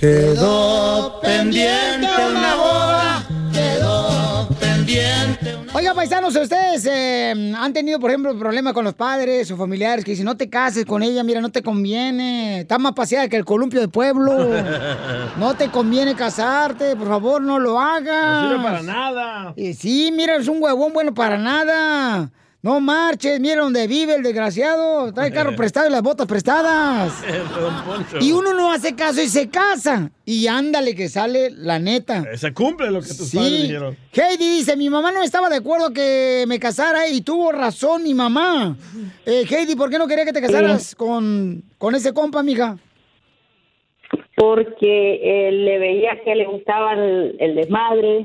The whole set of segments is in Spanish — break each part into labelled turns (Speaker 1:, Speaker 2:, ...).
Speaker 1: Quedó pendiente una boda, quedó pendiente una...
Speaker 2: Oiga, paisanos, ¿ustedes eh, han tenido, por ejemplo, problemas con los padres o familiares que dicen, no te cases con ella, mira, no te conviene, está más paseada que el columpio de pueblo, no te conviene casarte, por favor, no lo hagas.
Speaker 3: No sirve para nada.
Speaker 2: Y sí, mira, es un huevón bueno para nada. No marches, mira dónde vive el desgraciado. Trae carro prestado y las botas prestadas. Y uno no hace caso y se casa. Y ándale que sale la neta.
Speaker 3: Se cumple lo que tus padres
Speaker 2: Sí.
Speaker 3: dijeron.
Speaker 2: Heidi dice, mi mamá no estaba de acuerdo que me casara y tuvo razón mi mamá. Eh, Heidi, ¿por qué no quería que te casaras con, con ese compa, mija?
Speaker 4: porque eh, le veía que le gustaba el, el desmadre,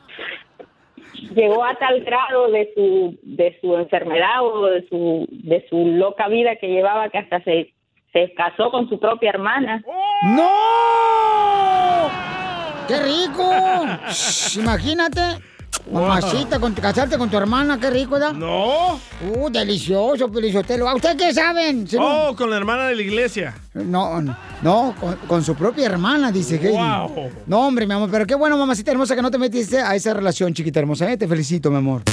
Speaker 4: Llegó a tal grado de su, de su enfermedad o de su, de su loca vida que llevaba que hasta se, se casó con su propia hermana.
Speaker 2: ¡No! ¡Qué rico! Imagínate. Mamacita, con, casarte con tu hermana, qué rico, ¿da?
Speaker 3: No.
Speaker 2: Uh, delicioso, Pelizotelo. ¿A ustedes qué saben? Si no-
Speaker 3: Oh, con la hermana de la iglesia.
Speaker 2: No, no, no, con, con su propia hermana, dice Heidi.
Speaker 3: Wow.
Speaker 2: No, hombre, mi amor, pero qué bueno, mamacita hermosa, que no te metiste a esa relación, chiquita hermosa. ¿eh? Te felicito, mi amor.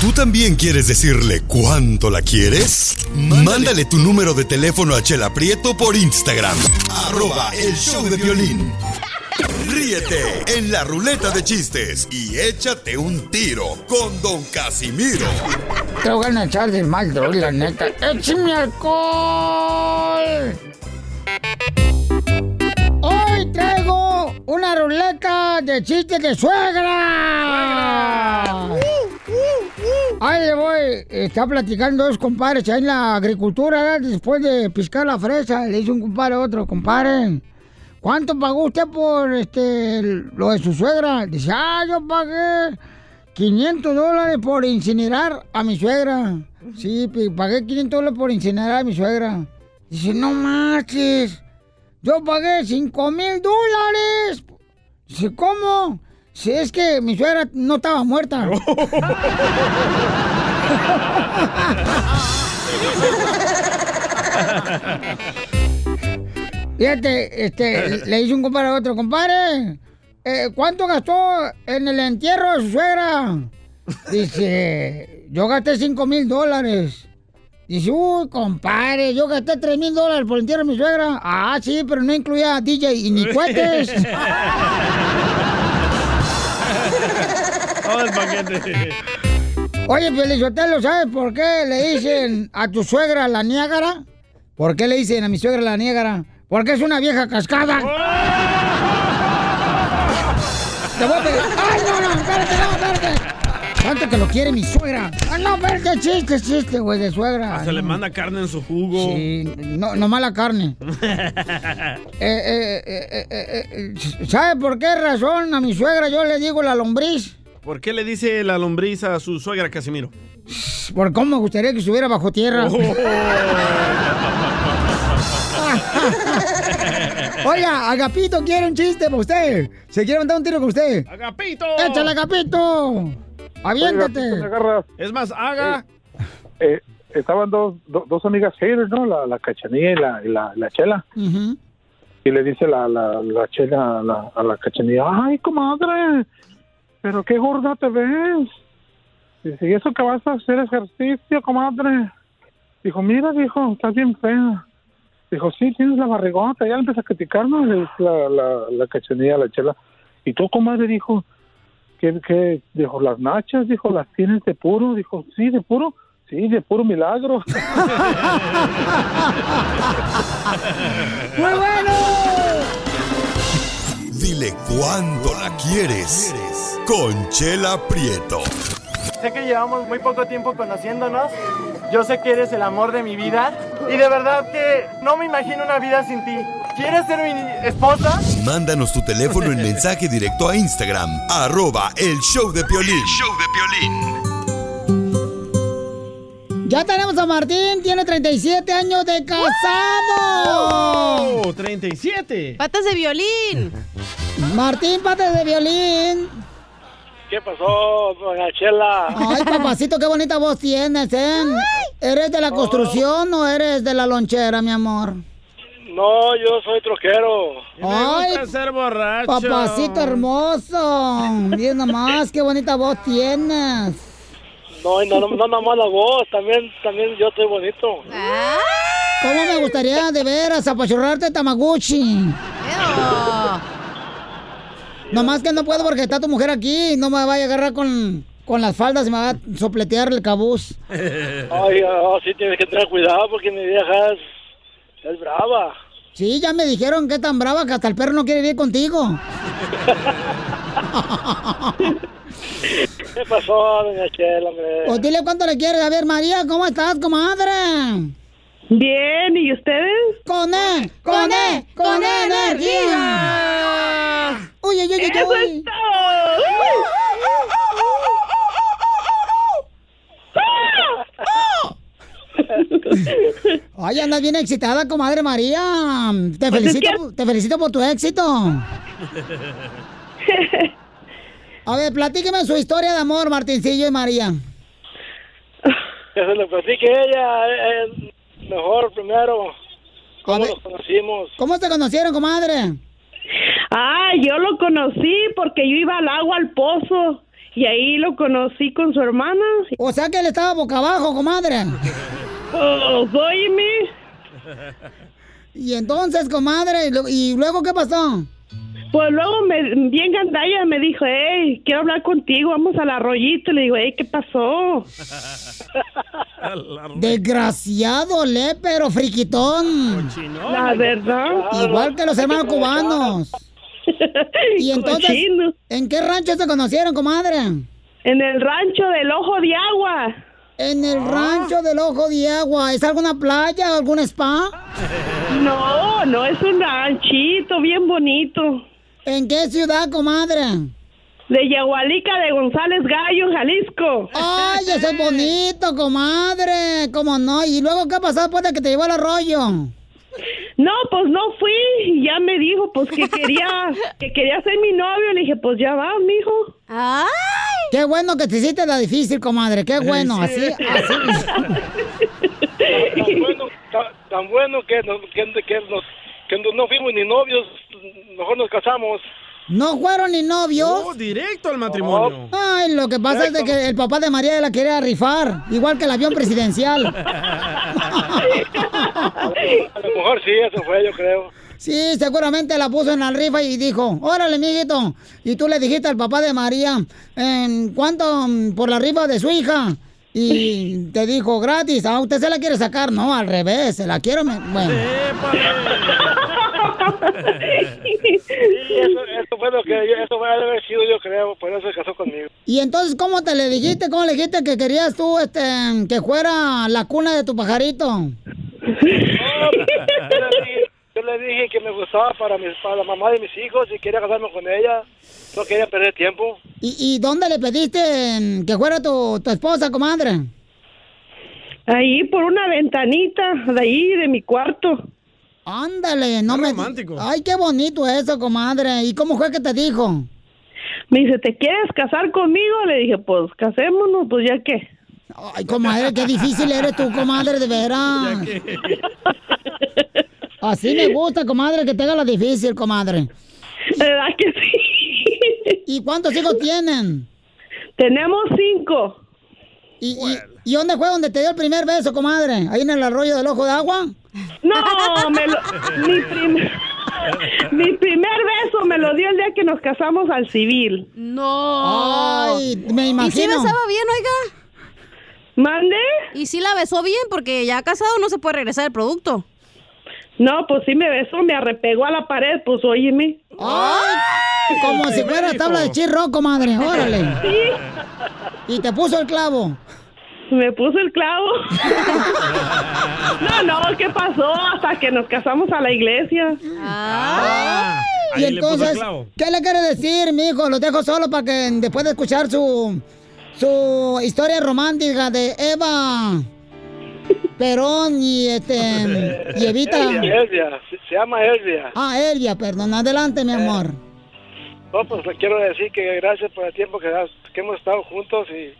Speaker 5: ¿Tú también quieres decirle cuánto la quieres? Mándale tu número de teléfono a Chela Prieto por Instagram. Arroba el show de violín. Ríete en la ruleta de chistes y échate un tiro con Don Casimiro.
Speaker 2: Te voy a echar del mal, droga, la neta. ¡Échame alcohol! Hoy traigo una ruleta de chistes de suegra. Ahí le voy. Está platicando dos compadres ahí en la agricultura, después de piscar la fresa. Le dice un compadre a otro, compadre. ¿Cuánto pagó usted por este lo de su suegra? Dice, ah, yo pagué 500 dólares por incinerar a mi suegra. Sí, pagué 500 dólares por incinerar a mi suegra. Dice, no marches. Yo pagué 5 mil dólares. Dice, ¿cómo? Si es que mi suegra no estaba muerta. Fíjate, este, le dice un compadre a otro, compadre, eh, ¿cuánto gastó en el entierro de su suegra? Dice, yo gasté 5 mil dólares. Dice, uy, compadre, yo gasté 3 mil dólares por el entierro de mi suegra. Ah, sí, pero no incluía DJ y ni cohetes.
Speaker 3: Todo el paquete.
Speaker 2: Oye, ¿sabes por qué le dicen a tu suegra la Niágara? ¿Por qué le dicen a mi suegra la Niágara? Porque es una vieja cascada. Te voy a pegar. ¡Ay, no, no! ¡Espérate, no, espérate! Tanto que lo quiere mi suegra. Ah, no, pero qué chiste, chiste, güey, de suegra.
Speaker 3: Se le manda carne en su jugo.
Speaker 2: Sí, no, no mala carne. Eh, eh, eh, eh, ¿Sabe por qué razón a mi suegra yo le digo la lombriz?
Speaker 3: ¿Por qué le dice la lombriz a su suegra Casimiro?
Speaker 2: Por cómo me gustaría que estuviera bajo tierra.
Speaker 3: Oh.
Speaker 2: Oiga, Agapito quiere un chiste para usted. Se quiere mandar un tiro con usted.
Speaker 3: ¡Agapito!
Speaker 2: ¡Échale, Agapito! ¡Aviéntate!
Speaker 3: Es más, haga.
Speaker 6: Eh, estaban dos, do- dos amigas haters, ¿no? La, la cachanilla y la, y la, la chela. Y le dice la, la, la chela a la, a la cachanilla, ay, comadre, pero qué gorda te ves. Dice, ¿y eso que vas a hacer ejercicio, comadre? Dijo, mira, dijo, estás bien fea. Dijo, sí, tienes la barrigota. Ya le empieza a criticar, ¿no? Le dice la, la, la cachanilla la chela. Y tú, comadre, dijo, ¿qué, qué? Dijo, las nachas, dijo, las tienes de puro. Dijo, sí, de puro. Sí, de puro milagro.
Speaker 2: ¡Muy bueno!
Speaker 5: Dile cuándo la quieres. Conchela Prieto.
Speaker 7: Sé que llevamos muy poco tiempo conociéndonos. Yo sé que eres el amor de mi vida. Y de verdad que no me imagino una vida sin ti. ¿Quieres ser mi esposa?
Speaker 5: Mándanos tu teléfono en mensaje directo a Instagram. Arroba el show de Piolín.
Speaker 2: Ya tenemos a Martín, tiene 37 años de casado.
Speaker 3: ¡Oh! ¡37!
Speaker 8: ¡Patas de violín!
Speaker 2: Martín, patas de violín.
Speaker 6: ¿Qué pasó, doña Chela?
Speaker 2: Ay, papacito, qué bonita voz tienes, ¿eh? ¿Eres de la construcción o eres de la lonchera, mi amor?
Speaker 6: No, yo soy troquero.
Speaker 3: Me
Speaker 2: Ay,
Speaker 3: gusta ser borracho.
Speaker 2: Papacito hermoso. Bien nomás, qué bonita voz tienes.
Speaker 6: No, no, no, no nomás la voz, también, también yo estoy bonito.
Speaker 2: ¿Cómo me gustaría de veras apachurrarte Tamaguchi? Nomás que no puedo porque está tu mujer aquí. No me vaya a agarrar con, con las faldas y me va a sopletear el cabuz.
Speaker 6: Ay, oh, sí tienes que tener cuidado porque mi vieja es, es brava.
Speaker 2: Sí, ya me dijeron que es tan brava que hasta el perro no quiere vivir contigo.
Speaker 6: ¿Qué pasó, doña Chela? hombre?
Speaker 2: O dile cuánto le quieres. A ver, María, ¿cómo estás, comadre?
Speaker 9: Bien, ¿y ustedes?
Speaker 2: Con E, con E, con E energía. Uy, uy, uy, uy,
Speaker 9: ¡Eso es todo!
Speaker 2: Ay, andas bien excitada, comadre María. Te
Speaker 9: Pues es
Speaker 2: felicito, te felicito por tu éxito. A ver, platíqueme su historia de amor, Martincillo y María.
Speaker 6: Que se lo platique ella, eh, mejor primero. ¿Cómo nos conocimos?
Speaker 2: ¿Cómo se conocieron, comadre?
Speaker 9: Ah, yo lo conocí porque yo iba al agua, al pozo. Y ahí lo conocí con su hermana.
Speaker 2: O sea que él estaba boca abajo, comadre.
Speaker 9: Pues, óyeme.
Speaker 2: Y entonces, comadre, ¿y lo- ¿y luego qué pasó?
Speaker 9: Pues luego me, bien gandalla me dijo, hey, quiero hablar contigo, vamos al arroyito. Le digo, hey, ¿qué pasó?
Speaker 2: Desgraciado, pero friquitón.
Speaker 9: La verdad.
Speaker 2: Igual que los hermanos cubanos. Y entonces,
Speaker 9: Cochino.
Speaker 2: ¿en qué rancho se conocieron, comadre?
Speaker 9: En el rancho del Ojo de Agua.
Speaker 2: En el rancho del Ojo de Agua. ¿Es alguna playa o algún spa?
Speaker 9: No, no, es un ranchito bien bonito.
Speaker 2: ¿En qué ciudad, comadre?
Speaker 9: De Yagualica de González Gallo, Jalisco.
Speaker 2: ¡Ay, eso es bonito, comadre! ¿Cómo no? ¿Y luego qué pasó después de que te llevó al arroyo?
Speaker 9: No, pues no fui. Y Ya me dijo, pues que quería, que quería ser mi novio. Le dije, pues ya va, mijo.
Speaker 8: ¡Ay!
Speaker 2: Qué bueno que te hiciste la difícil, comadre. Qué bueno, así, así.
Speaker 6: Tan bueno, tan, tan bueno que, nos, que, que nos, que no- no fuimos ni novios, mejor nos casamos.
Speaker 2: ¿No fueron ni novios?
Speaker 3: Oh, directo al matrimonio.
Speaker 2: Ay, lo que pasa es de que el papá de María la quería rifar, igual que el avión presidencial.
Speaker 6: A lo mejor sí, eso fue, yo creo.
Speaker 2: Sí, seguramente la puso en la rifa y dijo, órale, mijito. Y tú le dijiste al papá de María, "¿En ¿cuánto mm, por la rifa de su hija? Y te dijo, gratis. ¿A usted se la quiere sacar? No, al revés, se la quiero. me- Bueno.
Speaker 6: eso, eso fue lo que yo- eso fue haber sido yo creo, por eso se casó conmigo.
Speaker 2: Y entonces, ¿cómo te le dijiste? ¿Cómo le dijiste que querías tú este, que fuera la cuna de tu pajarito?
Speaker 6: Le, dije, yo le dije que me gustaba para, mis, para la mamá de mis hijos y quería casarme con ella. No quería perder tiempo.
Speaker 2: ¿Y, y dónde le pediste mm, que fuera tu, tu esposa, comadre?
Speaker 9: Ahí por una ventanita de ahí de mi cuarto.
Speaker 2: Ándale, no me... Ay, qué bonito eso, comadre. ¿Y cómo fue que te dijo?
Speaker 9: Me dice, ¿te quieres casar conmigo? Le dije, pues casémonos, pues ya qué.
Speaker 2: Ay, comadre, qué difícil eres tú, comadre, de veras. Así me gusta, comadre, que te haga la difícil, comadre.
Speaker 9: ¿Verdad que sí?
Speaker 2: ¿Y cuántos hijos tienen?
Speaker 9: Tenemos cinco.
Speaker 2: ¿Y, y, y dónde fue donde te dio el primer beso, comadre? ¿Ahí en el arroyo del ojo de agua?
Speaker 9: No, me lo, mi, prim- mi primer beso me lo dio el día que nos casamos al civil.
Speaker 8: No.
Speaker 2: Ay, me
Speaker 8: ¿Y si
Speaker 2: imagino.
Speaker 8: besaba bien, oiga?
Speaker 9: ¿Mande?
Speaker 8: ¿Y si la besó bien? Porque ya casado no se puede regresar el producto.
Speaker 9: No, pues sí me besó, me arrepegó a la pared, pues óyeme.
Speaker 2: Ay, como si fuera tabla de chirro, comadre, órale. Y te puso el clavo.
Speaker 9: Me puso el clavo. No, no, ¿qué pasó? Hasta que nos casamos a la iglesia.
Speaker 8: Ah.
Speaker 2: y entonces, ¿qué le quiere decir, mijo? Lo dejo solo para que después de escuchar su, su historia romántica de Eva Perón y este y Evita.
Speaker 6: Elvia, Elvia, se, llama Elvia.
Speaker 2: Ah, Elvia, perdón. Adelante, mi amor.
Speaker 6: No, pues le quiero decir que gracias por el tiempo que, has- que hemos estado juntos y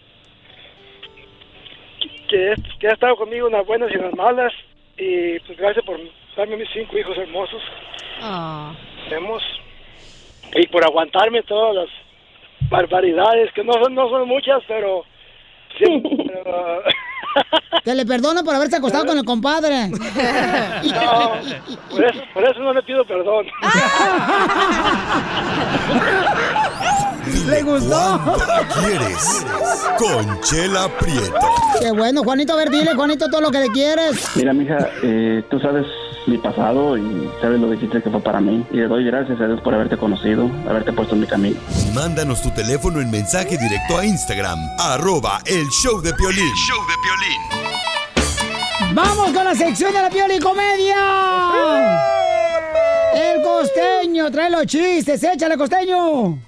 Speaker 6: que, que ha estado conmigo en las buenas y en las malas. Y pues gracias por darme mis cinco hijos hermosos. Tenemos. Y por aguantarme todas las barbaridades, que no son, no son muchas, pero... siempre, pero,
Speaker 2: Que le perdono por haberse acostado con el compadre.
Speaker 6: no, por eso, por eso no le pido perdón.
Speaker 2: ¿Le gustó?
Speaker 5: ¿Quieres? Conchela Prieto.
Speaker 2: Qué bueno, Juanito, a ver, dile, Juanito, todo lo que le quieres.
Speaker 10: Mira, mija, eh, tú sabes mi pasado y sabes lo difícil que fue para mí. Y le doy gracias a Dios por haberte conocido, haberte puesto en mi camino.
Speaker 5: Mándanos tu teléfono en mensaje directo a Instagram, arroba el show de Piolín. show de
Speaker 2: ¡Vamos con la sección de la piola y comedia! El costeño, trae los chistes, échale costeño.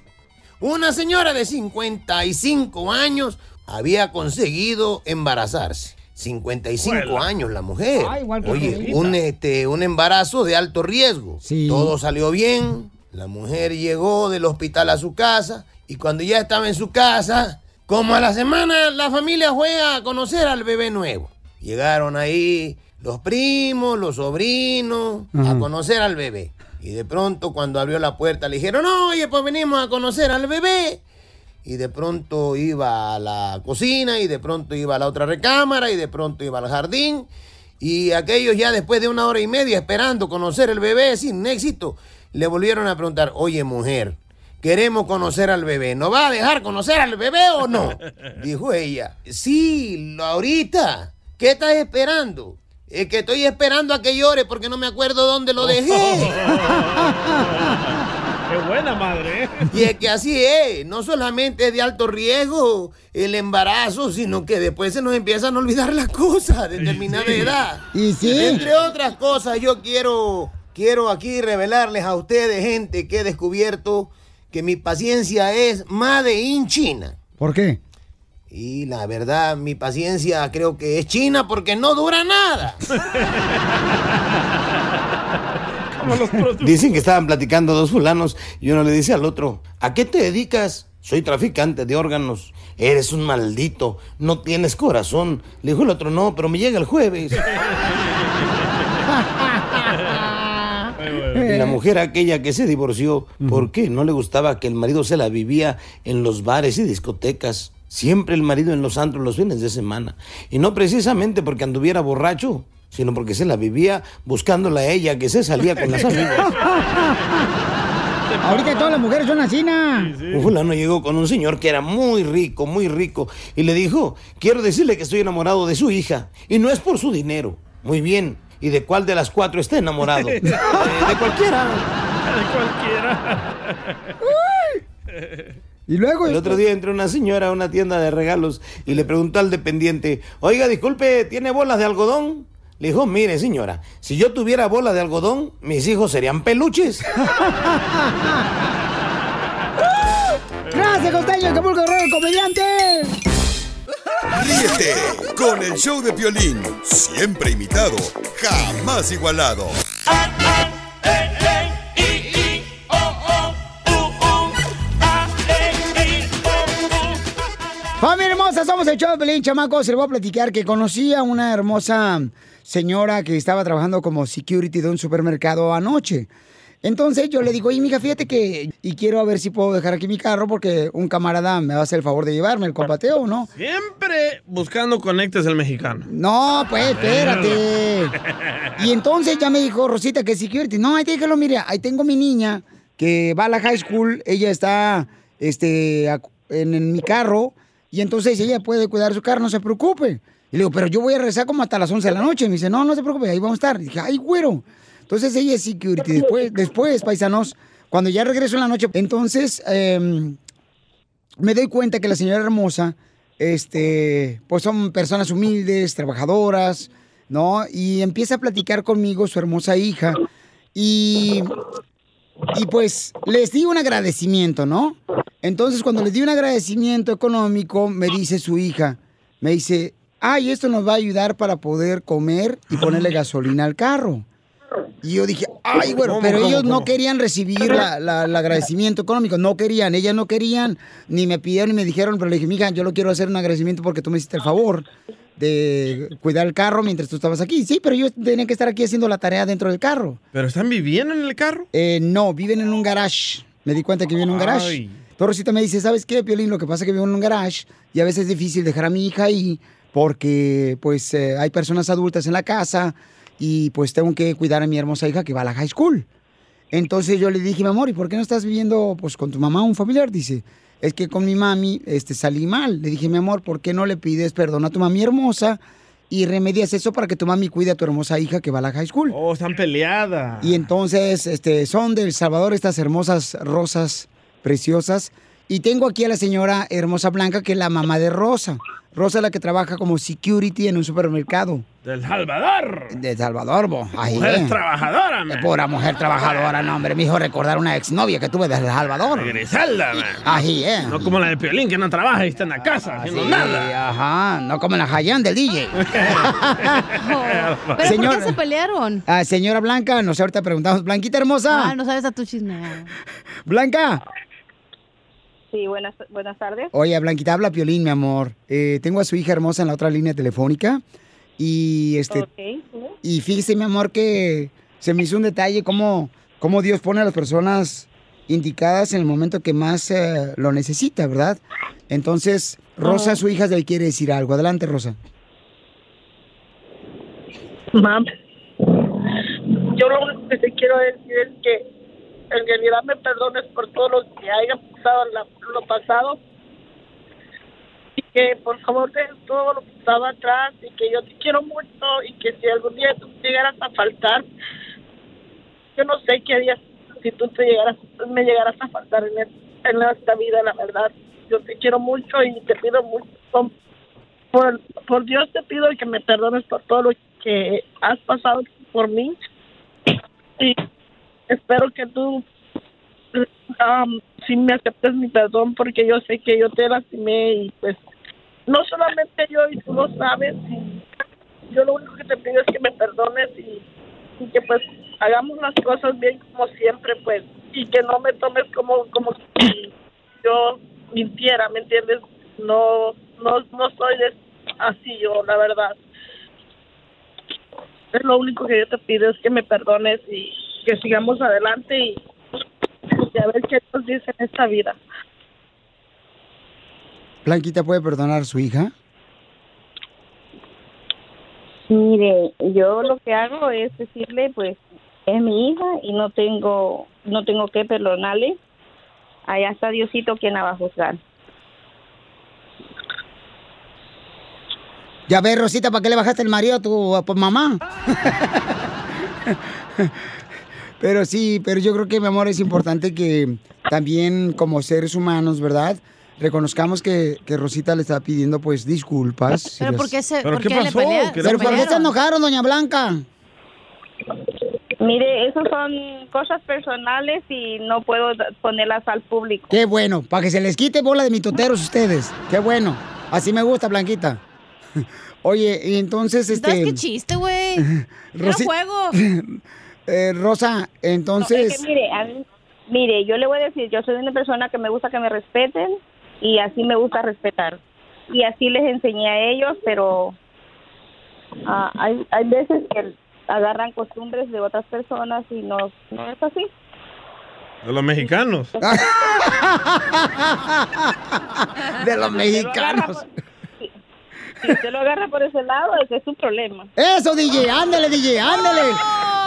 Speaker 11: Una señora de 55 años había conseguido embarazarse. 55
Speaker 12: Huela.
Speaker 11: años la mujer.
Speaker 12: Ah, igual que
Speaker 11: Oye, un, este, un embarazo de alto riesgo. Todo salió bien. La mujer llegó del hospital a su casa y cuando ya estaba en su casa, como a la semana, la familia fue a conocer al bebé nuevo. Llegaron ahí los primos, los sobrinos, a conocer al bebé. Y de pronto cuando abrió la puerta le dijeron, oye, pues venimos a conocer al bebé. Y de pronto iba a la cocina y de pronto iba a la otra recámara y de pronto iba al jardín. Y aquellos ya después de una hora y media esperando conocer el bebé sin éxito, le volvieron a preguntar, oye mujer, queremos conocer al bebé, ¿no va a dejar conocer al bebé o no? Dijo ella, sí, ahorita, ¿qué estás esperando? Es que estoy esperando a que llore porque no me acuerdo dónde lo dejé.
Speaker 3: Qué buena madre, ¿eh?
Speaker 11: Y es que así es, no solamente es de alto riesgo el embarazo, sino que después se nos empiezan a olvidar las cosas a determinada
Speaker 2: sí.
Speaker 11: edad.
Speaker 2: Y sí.
Speaker 11: Entre otras cosas, yo quiero, quiero aquí revelarles a ustedes, gente, que he descubierto que mi paciencia es made in China.
Speaker 2: ¿Por qué?
Speaker 11: Y la verdad, mi paciencia creo que es china porque no dura nada. Dicen que estaban platicando dos fulanos y uno le dice al otro, ¿a qué te dedicas? Soy traficante de órganos. Eres un maldito, no tienes corazón. Le dijo el otro, no, pero me llega el jueves. Y la mujer aquella que se divorció, ¿por qué? No le gustaba que el marido se la vivía en los bares y discotecas. Siempre el marido en los antros los fines de semana. Y no precisamente porque anduviera borracho, sino porque se la vivía buscándola a ella que se salía con las amigas.
Speaker 2: Ahorita todas las mujeres son así, ¿na?
Speaker 11: Un fulano llegó con un señor que era muy rico, muy rico, y le dijo, quiero decirle que estoy enamorado de su hija, y no es por su dinero. Muy bien,
Speaker 13: y de cuál de las cuatro está enamorado. Eh, de cualquiera.
Speaker 2: Y luego.
Speaker 13: El otro día entró una señora a una tienda de regalos y le preguntó al dependiente: Oiga, disculpe, ¿tiene bolas de algodón? Le dijo: Mire, señora, si yo tuviera bolas de algodón, mis hijos serían peluches.
Speaker 2: Gracias, Costeño, Acapulco Guerrero, el comediante.
Speaker 5: Ríete con el show de Piolín, siempre imitado, jamás igualado.
Speaker 2: Hermosa, somos el show de chamacos. Se les voy a platicar que conocí a una hermosa señora que estaba trabajando como security de un supermercado anoche. Entonces yo le digo, oye, mija, fíjate que... Y quiero a ver si puedo dejar aquí mi carro porque un camarada me va a hacer el favor de llevarme el compateo, ¿no?
Speaker 3: Siempre buscando conectes el mexicano.
Speaker 2: No, pues, espérate. Y entonces ya me dijo Rosita que security. No, ahí déjalo, mire, ahí tengo mi niña que va a la high school. Ella está este, en, en mi carro y entonces ella puede cuidar su carro, no se preocupe. Y le digo, pero yo voy a regresar como hasta las 11 de la noche. Me dice, no, no se preocupe, ahí vamos a estar. Y dije, ay, güero. Entonces ella es security. Después, después, paisanos, cuando ya regreso en la noche, entonces em, me doy cuenta que la señora hermosa, este, pues son personas humildes, trabajadoras, ¿no? Y empieza a platicar conmigo su hermosa hija. Y, y pues les di un agradecimiento, ¿no? Entonces cuando les di un agradecimiento económico, me dice su hija, me dice, ay, esto nos va a ayudar para poder comer y ponerle gasolina al carro. Y yo dije, ay, bueno,
Speaker 3: ¿Cómo,
Speaker 2: pero
Speaker 3: cómo,
Speaker 2: ellos no querían recibir la- la- el agradecimiento económico, no querían, ellas no querían, ni me pidieron ni me dijeron, pero le dije, mija, yo lo quiero hacer un agradecimiento porque tú me hiciste el favor de cuidar el carro mientras tú estabas aquí. Sí, pero yo tenía que estar aquí haciendo la tarea dentro del carro.
Speaker 3: ¿Pero están viviendo en el carro?
Speaker 2: Eh, no, viven en un garage. Me di cuenta que viven en un garage.
Speaker 3: Ay.
Speaker 2: Torosita me dice, ¿sabes qué, Piolín? Lo que pasa es que vivo en un garage y a veces es difícil dejar a mi hija ahí porque pues eh, hay personas adultas en la casa y pues tengo que cuidar a mi hermosa hija que va a la high school. Entonces yo le dije, mi amor, ¿y por qué no estás viviendo pues con tu mamá un familiar? Dice, es que con mi mami este, salí mal. Le dije, mi amor, ¿por qué no le pides perdón a tu mami hermosa y remedias eso para que tu mami cuide a tu hermosa hija que va a la high school?
Speaker 3: Oh, están peleadas.
Speaker 2: Y entonces, este, son del Salvador estas hermosas rosas preciosas. Y tengo aquí a la señora hermosa Blanca, que es la mamá de Rosa. Rosa es la que trabaja como security en un supermercado.
Speaker 3: Del Salvador.
Speaker 2: De Salvador, bo. Ahí,
Speaker 3: Mujer
Speaker 2: eh.
Speaker 3: trabajadora, man.
Speaker 2: Pura mujer trabajadora, no, hombre. Me hizo recordar una exnovia que tuve de El Salvador.
Speaker 3: Griselda, man.
Speaker 2: Ahí, eh.
Speaker 3: No como la de Piolín, que no trabaja y está en la casa haciendo
Speaker 2: Sí,
Speaker 3: nada.
Speaker 2: Ajá, no como la Hayan del DJ.
Speaker 8: ¿Pero
Speaker 2: Señor-
Speaker 8: por qué se pelearon?
Speaker 2: Ah, señora Blanca, nos ahorita preguntamos, Blanquita hermosa.
Speaker 8: Ah, no sabes a tu chisme.
Speaker 2: Blanca.
Speaker 14: Sí, buenas, buenas tardes.
Speaker 2: Oye, Blanquita, habla Piolín, mi amor. Eh, tengo a su hija hermosa en la otra línea telefónica. Y este. Y fíjese, mi amor, que se me hizo un detalle cómo, cómo Dios pone a las personas indicadas en el momento que más eh, lo necesita, ¿verdad? Entonces, Rosa, su hija, le quiere decir algo. Adelante, Rosa.
Speaker 15: Mam, yo lo único que te quiero decir es que en realidad me perdones por todo lo que haya pasado la- lo pasado. Y que por favor dejes todo lo que estaba atrás y que yo te quiero mucho y que si algún día tú llegaras a faltar, yo no sé qué harías si tú te llegaras, me llegaras a faltar en esta vida, la verdad. Yo te quiero mucho y te pido mucho, por, por Dios te pido que me perdones por todo lo que has pasado por mí. Y espero que tú um, sí me aceptes mi perdón porque yo sé que yo te lastimé y pues no solamente yo y tú lo sabes y yo lo único que te pido es que me perdones y, y que pues hagamos las cosas bien como siempre pues y que no me tomes como como si yo mintiera me entiendes no no no soy así yo la verdad. Es lo único que yo te pido es que me perdones y que sigamos adelante y, y a ver qué nos dice en esta vida
Speaker 2: Blanquita puede perdonar a su hija.
Speaker 14: Mire, yo lo que hago es decirle, pues, es mi hija y no tengo, no tengo que perdonarle. Allá está Diosito quien la va a juzgar.
Speaker 2: Ya ves, Rosita, ¿para qué le bajaste el marido a tu a tu mamá? pero sí, pero yo creo que, mi amor, es importante que también como seres humanos, ¿verdad? Reconozcamos que, que Rosita le está pidiendo, pues, disculpas. si
Speaker 8: ¿Pero
Speaker 2: las-
Speaker 8: por qué se- ¿Pero por qué qué le pelea-
Speaker 2: ¿Pero por qué se enojaron, doña Blanca?
Speaker 14: Mire, esas son cosas personales y no puedo ponerlas al público.
Speaker 2: Qué bueno, para que se les quite bola de mitoteros ustedes. Qué bueno. Así me gusta, Blanquita. Oye, y entonces, este...
Speaker 8: ¿Sabes qué chiste, güey?
Speaker 2: Rosi-
Speaker 8: juego.
Speaker 2: Eh, Rosa, entonces...
Speaker 14: Es que mire, a mí- mire, yo le voy a decir, yo soy una persona que me gusta que me respeten y así me gusta respetar. Y así les enseñé a ellos, pero ah, hay, hay veces que agarran costumbres de otras personas y no, no es así.
Speaker 3: De los mexicanos.
Speaker 2: de los mexicanos.
Speaker 14: Si usted lo agarra por ese lado, ese es su problema.
Speaker 2: Eso, DJ, ándale, DJ, ándale.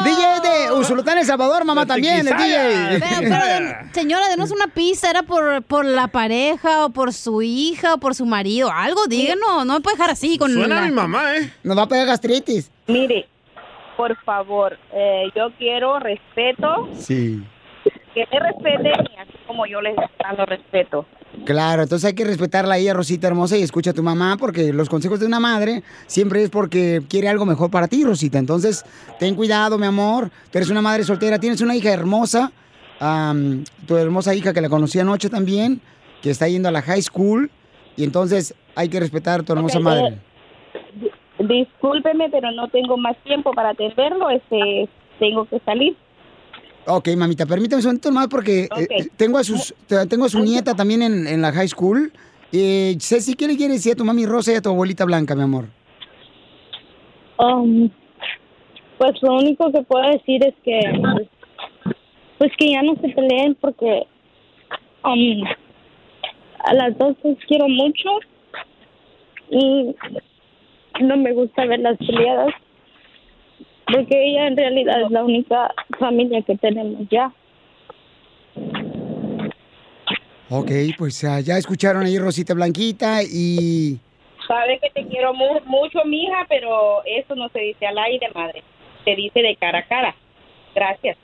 Speaker 2: DJ de Usulután, El Salvador, mamá también, el DJ.
Speaker 8: Pero, pero, den- señora, denos una pista. ¿Era por, por la pareja o por su hija o por su marido? Algo, díganos. No me puede dejar así con la-
Speaker 3: ¿eh?
Speaker 2: Nos va a pegar gastritis.
Speaker 14: Mire, por favor, eh, yo quiero respeto,
Speaker 2: Sí.
Speaker 14: que me respeten y así como yo les lo respeto.
Speaker 2: Claro, entonces hay que respetarla a ella, Rosita hermosa, y escucha a tu mamá, porque los consejos de una madre siempre es porque quiere algo mejor para ti, Rosita. Entonces, ten cuidado, mi amor. Tú eres una madre soltera, tienes una hija hermosa, tu hermosa hija que la conocí anoche también, que está yendo a la high school, y entonces hay que respetar a tu hermosa madre.
Speaker 14: eh, Discúlpeme, pero no tengo más tiempo para atenderlo, este, tengo que salir.
Speaker 2: Ok, mamita, permítame un momento más porque eh, eh, tengo a sus te- tengo a su nieta también en, en la high school. Eh, Ceci, ¿qué le quieres decir a tu mami Rosa y a tu abuelita Blanca, mi amor?
Speaker 12: Um, pues lo único que puedo decir es que pues, que ya no se peleen porque um, a las dos las quiero mucho y no me gusta verlas peleadas porque ella en realidad es la única familia que tenemos ya.
Speaker 2: Ok, pues ah, ya escucharon ahí Rosita Blanquita y...
Speaker 14: Sabe que te quiero mu- mucho, mija, pero eso no se dice al aire, madre. Se dice de cara a cara. Gracias.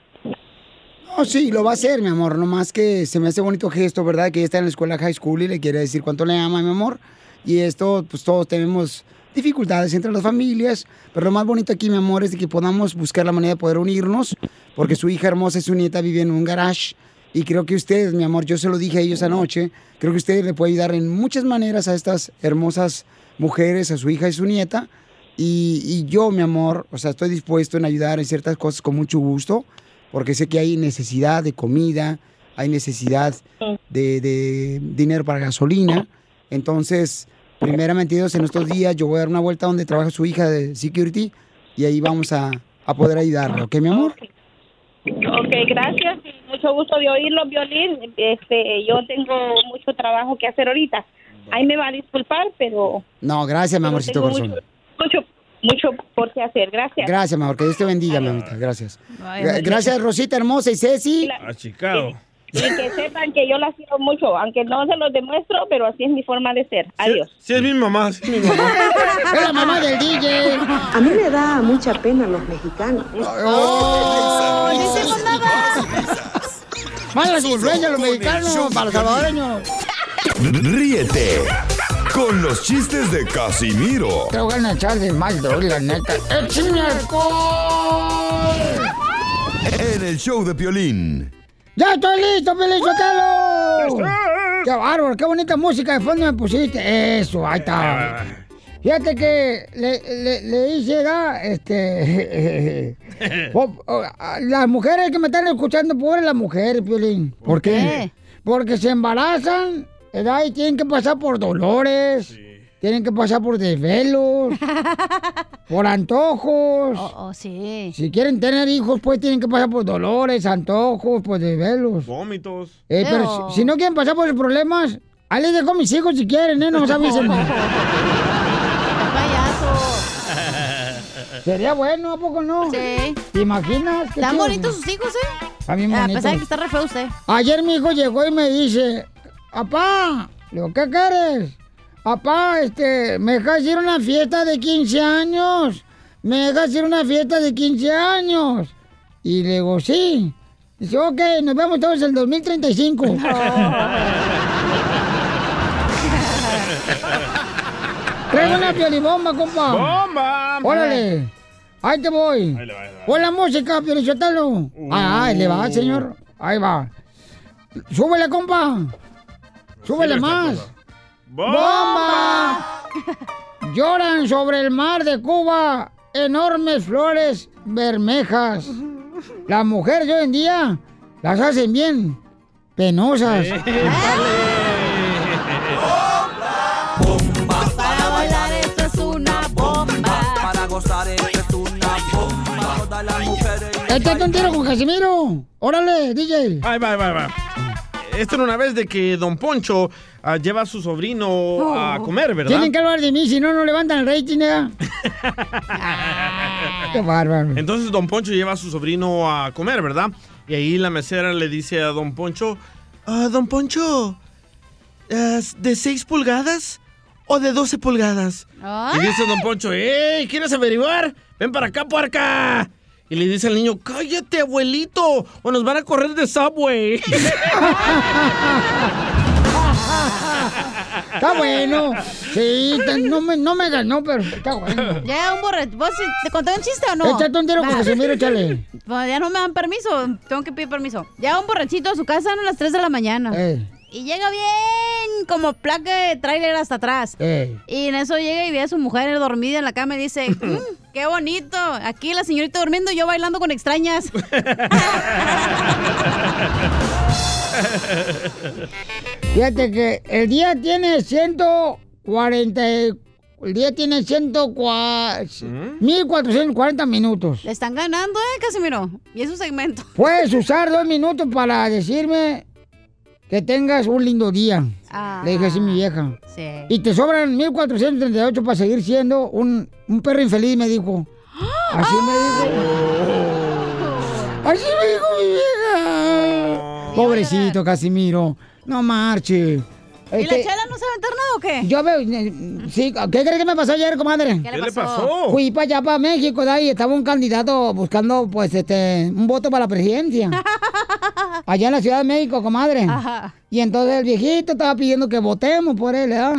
Speaker 2: Oh, sí, lo va a hacer, mi amor. Nomás que se me hace bonito gesto, ¿verdad? Que ella está en la escuela high school y le quiere decir cuánto le ama, mi amor. Y esto, pues todos tenemos dificultades entre las familias. Pero lo más bonito aquí, mi amor, es de que podamos buscar la manera de poder unirnos. Porque su hija hermosa y su nieta viven en un garage. Y creo que ustedes, mi amor, yo se lo dije a ellos anoche. Creo que usted le puede ayudar en muchas maneras a estas hermosas mujeres, a su hija y su nieta. Y, y yo, mi amor, o sea, estoy dispuesto en ayudar en ciertas cosas con mucho gusto, porque sé que hay necesidad de comida, hay necesidad de, de dinero para gasolina. Entonces, primeramente Dios, en estos días yo voy a dar una vuelta donde trabaja su hija de security y ahí vamos a, a poder ayudarla, ¿ok, mi amor?
Speaker 14: Ok, gracias. y Mucho gusto de oírlo, Violín. Este, yo tengo mucho trabajo que hacer ahorita. Ahí me va a disculpar, pero
Speaker 2: No, gracias, mi amorcito
Speaker 14: tengo
Speaker 2: corazón.
Speaker 14: mucho, mucho, mucho por qué hacer. Gracias.
Speaker 2: Gracias, mi amor, que Dios te bendiga, mi amita, gracias.
Speaker 14: Ay,
Speaker 2: Gracias. Rosita hermosa y Ceci.
Speaker 3: A Chicago.
Speaker 14: Y que sepan que yo las quiero mucho, aunque no se los demuestro, pero así es mi forma de ser. Adiós.
Speaker 3: Sí, es mi mamá, sí es mi mamá.
Speaker 2: Es la mamá del DJ.
Speaker 16: A mí me da mucha pena los mexicanos.
Speaker 2: ¡Oh! Malas influencias los mexicanos para los salvadoreños.
Speaker 5: Ríete con los chistes de Casimiro
Speaker 2: Te voy a echar de mal, la neta. ¡Échame alcohol!
Speaker 5: en el show de Piolín.
Speaker 2: ¡Ya estoy listo, Feliz Sotelo! ¡Qué bárbaro! ¡Qué bonita música de fondo me pusiste! Eso, ahí está. Fíjate que le, le, le hice, ¿da? este... las mujeres que me están escuchando, pobres las mujeres, Piolín. ¿Por qué? Porque se embarazan, ¿verdad? Y tienen que pasar por dolores, tienen que pasar por desvelos, por antojos.
Speaker 8: Oh, sí.
Speaker 2: Si quieren tener hijos, pues tienen que pasar por dolores, antojos, por desvelos.
Speaker 3: Vómitos.
Speaker 2: Eh, pero si, si no quieren pasar por los problemas, ahí les dejo a mis hijos si quieren, ¿eh? No nos avisen. Sería bueno, ¿a poco no?
Speaker 8: Sí.
Speaker 2: ¿Te imaginas?
Speaker 8: Están bonitos sus hijos, ¿eh?
Speaker 2: Está bien
Speaker 8: A pesar de que está re feo usted.
Speaker 2: Ayer mi hijo llegó y me dice, papá, digo, ¿qué quieres? Papá, este, ¿me dejas ir a una fiesta de 15 años? ¿Me dejas ir a una fiesta de 15 años? Y le digo, sí. Dice, ok, nos vemos todos en el 2035. Traigo una piolibomba, compa.
Speaker 3: ¡Bomba!
Speaker 2: Órale. Ahí te voy.
Speaker 3: Ahí le va, ahí le va.
Speaker 2: Pon la música, Piolichotelo. Ah, ahí le va, señor. Ahí va. Súbele, compa. Súbele
Speaker 3: Sí,
Speaker 2: más. ¡Bomba! Lloran sobre el mar de Cuba enormes flores bermejas. Las mujeres de hoy en día las hacen bien penosas.
Speaker 8: Para bailar esto es una bomba.
Speaker 17: Para gozar esto es una bomba. Todas las mujeres.
Speaker 2: Échate un tiro con Casimiro. Órale, DJ.
Speaker 3: Ahí va, va, va. Esto era una vez de que Don Poncho ah, lleva a su sobrino a comer, ¿verdad?
Speaker 2: Tienen que hablar de mí, si no, no levantan el rating, ¿eh? Qué bárbaro.
Speaker 3: Entonces Don Poncho lleva a su sobrino a comer, ¿verdad? Y ahí la mesera le dice a Don Poncho, "Ah, Don Poncho, ¿es ¿de 6 pulgadas o de 12 pulgadas? Y dice Don Poncho, ¡Ey! ¿Quieres averiguar? Ven para acá, puerca. Y le dice al niño, cállate, abuelito, o nos van a correr de Subway.
Speaker 2: Está bueno. Sí, no me, no me ganó, pero está bueno.
Speaker 8: Ya, un borracho. ¿Vos te conté un chiste o no?
Speaker 2: Échate un tiro con. Casimiro, échale.
Speaker 8: Pues ya no me dan permiso, tengo que pedir permiso. Llega un borrachito a su casa a las 3 de la mañana. Y llega bien como placa de tráiler hasta atrás.
Speaker 2: Ey.
Speaker 8: Y en eso llega y ve a su mujer dormida en la cama y dice, "Mm, qué bonito, aquí la señorita durmiendo y yo bailando con extrañas.
Speaker 2: Fíjate que el día tiene 140. y- El día tiene 104, 1440 minutos.
Speaker 8: Le están ganando, ¿eh, Casimiro? Y es un segmento.
Speaker 2: Puedes usar dos minutos para decirme que tengas un lindo día.
Speaker 8: Ah.
Speaker 2: Le dije así mi vieja.
Speaker 8: Sí.
Speaker 2: Y te sobran 1438 para seguir siendo un, un perro infeliz, me dijo. Así me dijo. Así me dijo mi vieja. Pobrecito Casimiro. No marche.
Speaker 8: ¿Y
Speaker 2: Este,
Speaker 8: la chela no sabe meter nada o qué?
Speaker 2: Yo veo, eh, sí, ¿qué crees que me pasó ayer, comadre?
Speaker 8: ¿Qué le ¿Qué le pasó?
Speaker 2: Fui para allá, para México, de ahí estaba un candidato buscando, pues, este, un voto para la presidencia. allá en la Ciudad de México, comadre.
Speaker 8: Ajá.
Speaker 2: Y entonces el viejito estaba pidiendo que votemos por él, ¿verdad?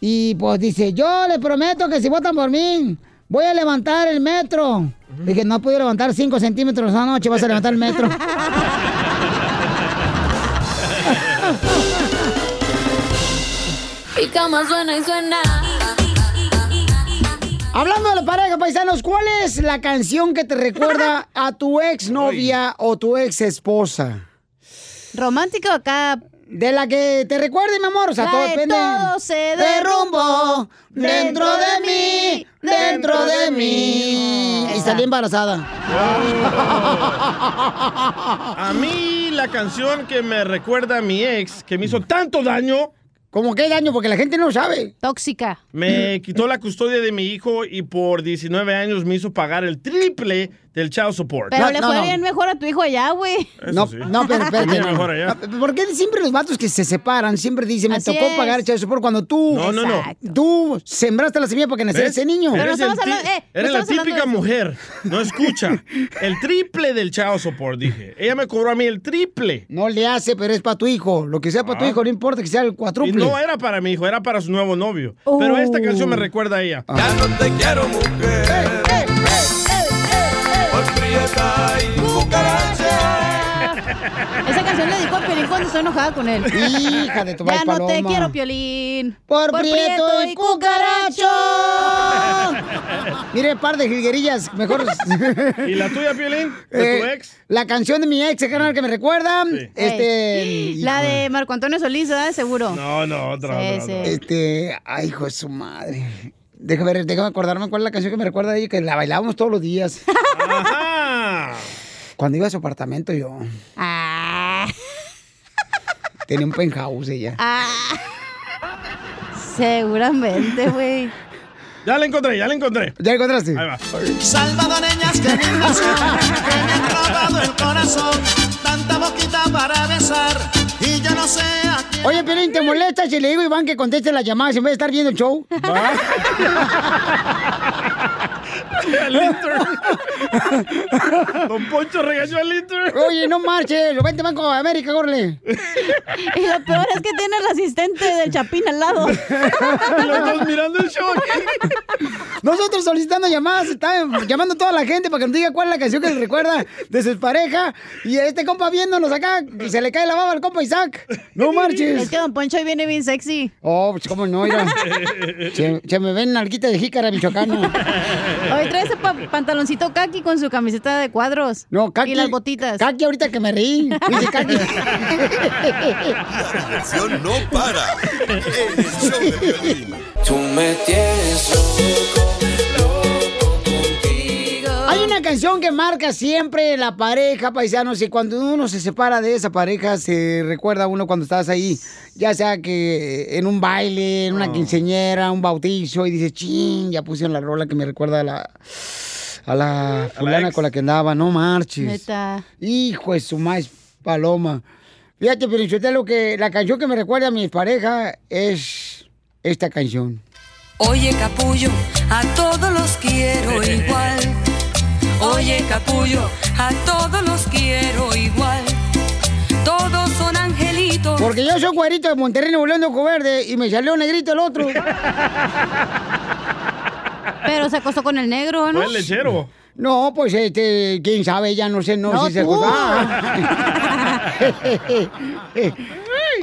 Speaker 2: Y pues dice, yo les prometo que si votan por mí, voy a levantar el metro. Dije, no podido levantar 5 centímetros esa noche, vas a levantar el metro.
Speaker 18: Mi cama suena y suena.
Speaker 2: Hablando de la pareja, paisanos, ¿cuál es la canción que te recuerda a tu ex novia o tu ex esposa?
Speaker 8: ¿Romántica o acá?
Speaker 2: De la que te recuerde, mi amor. O sea, todo
Speaker 8: de
Speaker 2: depende.
Speaker 8: todo se
Speaker 2: derrumbó dentro de mí, dentro de mí. Y salí embarazada.
Speaker 3: A mí la canción que me recuerda a mi ex, que me hizo tanto daño.
Speaker 2: ¿Cómo qué daño? Porque la gente no sabe.
Speaker 8: Tóxica.
Speaker 3: Me quitó la custodia de mi hijo y por 19 años me hizo pagar el triple del child support.
Speaker 8: Pero le fue bien mejor a tu hijo allá, güey.
Speaker 2: No, no, pero espérate. No.
Speaker 3: mejor allá.
Speaker 2: No, ¿Por qué siempre los vatos que se separan siempre dicen, me
Speaker 8: Así
Speaker 2: tocó
Speaker 8: es.
Speaker 2: pagar el child support cuando tú...
Speaker 3: No, no, no.
Speaker 2: Tú sembraste la semilla para que naciera ese niño.
Speaker 3: Eres, el
Speaker 8: hablando- eh, no
Speaker 3: eres la típica mujer. No escucha. El triple del child support, dije. Ella me cobró a mí el triple.
Speaker 2: No le hace, pero es para tu hijo. Lo que sea para tu
Speaker 3: Ah.
Speaker 2: hijo, no importa que sea el
Speaker 3: Y
Speaker 2: cuatruple.
Speaker 3: no era para mi hijo, era para su nuevo novio. Pero esta canción me recuerda a ella.
Speaker 17: Ya no te quiero, mujer. Por prieta y cucaracha.
Speaker 8: Esa canción le dijo a Piolín cuando estoy enojada con él.
Speaker 2: Hija de tu
Speaker 8: Ya no te quiero, Piolín.
Speaker 2: Por, prieto y cucaracho. Mire, par de jilguerillas, mejor.
Speaker 3: ¿Y la tuya, Piolín? ¿De tu
Speaker 2: Eh,
Speaker 3: ex?
Speaker 2: La canción de mi ex, canal que me recuerda. Este.
Speaker 8: Ey, La de Marco Antonio Solís, ¿verdad? Seguro.
Speaker 3: No, no, otra,
Speaker 8: Sí,
Speaker 3: otra,
Speaker 8: sí.
Speaker 3: otra.
Speaker 2: Este. Ay, hijo de su madre. Déjame ver, déjame acordarme cuál es la canción que me recuerda a ella, que la bailábamos todos los días.
Speaker 3: Ajá.
Speaker 2: Cuando iba a su apartamento yo.
Speaker 8: Ah,
Speaker 2: Tenía un penthouse ella.
Speaker 8: ah. Seguramente, güey.
Speaker 3: Ya la encontré, ya la encontré.
Speaker 2: ¿Ya encontraste?
Speaker 3: Ahí va.
Speaker 1: Salvadoreñas que ilusión, que me han robado el corazón, tanta boquita para besar, y yo no sé a quién
Speaker 2: Oye, Pelín, ¿te molesta si le digo a Iván que conteste las llamadas en vez de estar viendo el show?
Speaker 3: Don Poncho regañó al Inter.
Speaker 2: Oye, no marches, lo vente Banco de América, corre.
Speaker 8: Y lo peor es que tiene el asistente del Chapín al lado.
Speaker 3: Los dos mirando el show.
Speaker 2: Nosotros solicitando llamadas, está llamando a toda la gente para que nos diga cuál es la canción que le recuerda de su pareja. Y este compa viéndonos acá, se le cae la baba al compa Isaac. No marches.
Speaker 8: Es que Don Poncho ahí viene bien sexy.
Speaker 2: Oh, pues cómo no, mira. Se, se me ven nalguita de jícara michoacana.
Speaker 8: Hoy trae ese pa- pantaloncito kaki con su camiseta de cuadros.
Speaker 2: No, kaki.
Speaker 8: Y las botitas.
Speaker 2: Kaki ahorita que me reí. Dice kaki.
Speaker 5: La diversión no para. El show de violín.
Speaker 17: Tú me tienes
Speaker 2: Hay una canción que marca siempre la pareja, paisanos, y cuando uno se separa de esa pareja, se recuerda a uno cuando estás ahí, ya sea que en un baile, en una quinceñera, un bautizo, y dices, ching, ya pusieron la rola que me recuerda a la, a la fulana
Speaker 8: ex.
Speaker 2: con la que andaba, no marches.
Speaker 8: Neta.
Speaker 2: Hijo de su maíz paloma. Fíjate, pero lo que la canción que me recuerda a mi pareja es esta canción.
Speaker 18: Oye, capullo, a todos los quiero igual. Oye, capullo, a todos los quiero igual. Todos son angelitos.
Speaker 2: Porque yo soy güerito de Monterrey, Nuevo León de Ojo Verde, y me salió negrito el otro.
Speaker 8: Pero se acostó con el negro, ¿no?
Speaker 3: Fue el lechero.
Speaker 2: No, pues este, quién sabe, ya no sé, no,
Speaker 8: No,
Speaker 2: si se
Speaker 8: tú.
Speaker 2: acostó.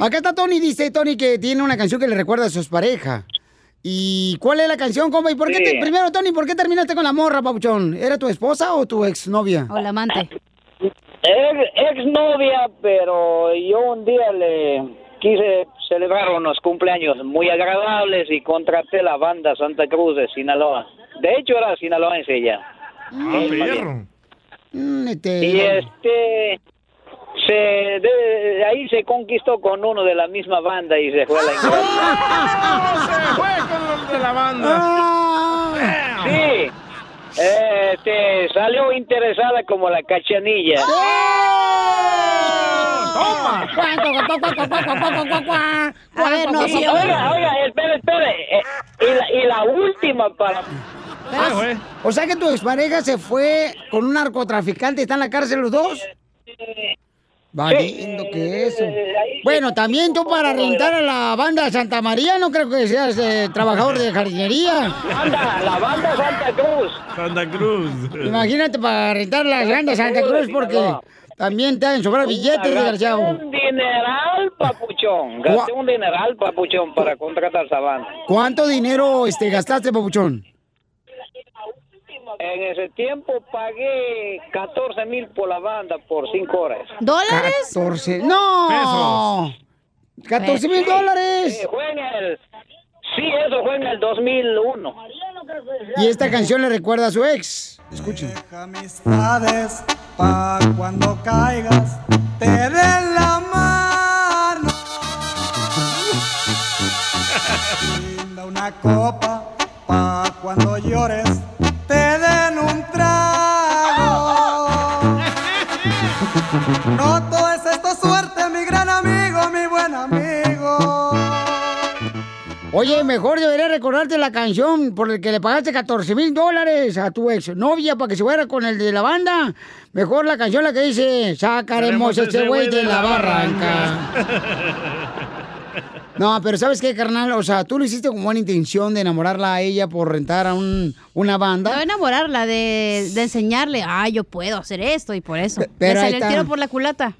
Speaker 2: Acá está Tony, dice Tony que tiene una canción que le recuerda a sus parejas. ¿Y cuál es la canción, compa? ¿Y por qué
Speaker 19: Sí.
Speaker 2: te- primero, Tony, por qué terminaste con la morra, papuchón? ¿Era tu esposa o tu exnovia?
Speaker 8: O la amante.
Speaker 19: Ex, novia, pero yo un día le quise celebrar unos cumpleaños muy agradables y contraté la banda Santa Cruz de Sinaloa. De hecho era sinaloense ella.
Speaker 3: Ah, perro.
Speaker 2: Mm, este-
Speaker 19: Y este se de, de ahí se conquistó con uno de la misma banda y se fue a la
Speaker 3: ¡Oh, se fue con los de la banda!
Speaker 19: Sí. Este salió interesada como la cachanilla.
Speaker 3: ¡Toma!
Speaker 19: Oiga, oiga, espere, espere. eh, y, la, y la última para
Speaker 2: O sea que tu expareja se fue con un narcotraficante y están en la cárcel los dos. Valiendo que eso. Bueno, también tú para rentar a la banda Santa María, no creo que seas eh, trabajador de jardinería.
Speaker 19: banda, la banda Santa Cruz.
Speaker 3: Santa Cruz.
Speaker 2: Imagínate para rentar la banda Santa Cruz porque también te han sobrar billetes, desgraciado.
Speaker 19: Un dineral, papuchón. Gasté un dineral, papuchón, para contratar esa banda.
Speaker 2: ¿Cuánto dinero este, gastaste, papuchón?
Speaker 19: En ese tiempo pagué 14 mil por la banda por 5 horas.
Speaker 8: ¿Dólares?
Speaker 2: 14. ¡No! 14 mil dólares.
Speaker 19: Sí, fue en el... Sí, eso fue en el 2001.
Speaker 2: Y esta canción le recuerda a su ex. Escuchen.
Speaker 20: amistades pa' cuando caigas te den la mano. Brinda una copa pa' cuando llores te den No todo es esto suerte, mi gran amigo, mi buen amigo.
Speaker 2: Oye, mejor debería recordarte la canción por la que le pagaste 14 mil dólares a tu ex novia para que se fuera con el de la banda. Mejor la canción la que dice, sacaremos ese güey de la barranca. No, pero ¿sabes qué, carnal? O sea, tú lo hiciste con buena intención de enamorarla a ella por rentar a un, una banda.
Speaker 8: No enamorarla, de, de enseñarle, ah, yo puedo hacer esto y por eso.
Speaker 2: pero
Speaker 8: Le salió el tiro por la culata.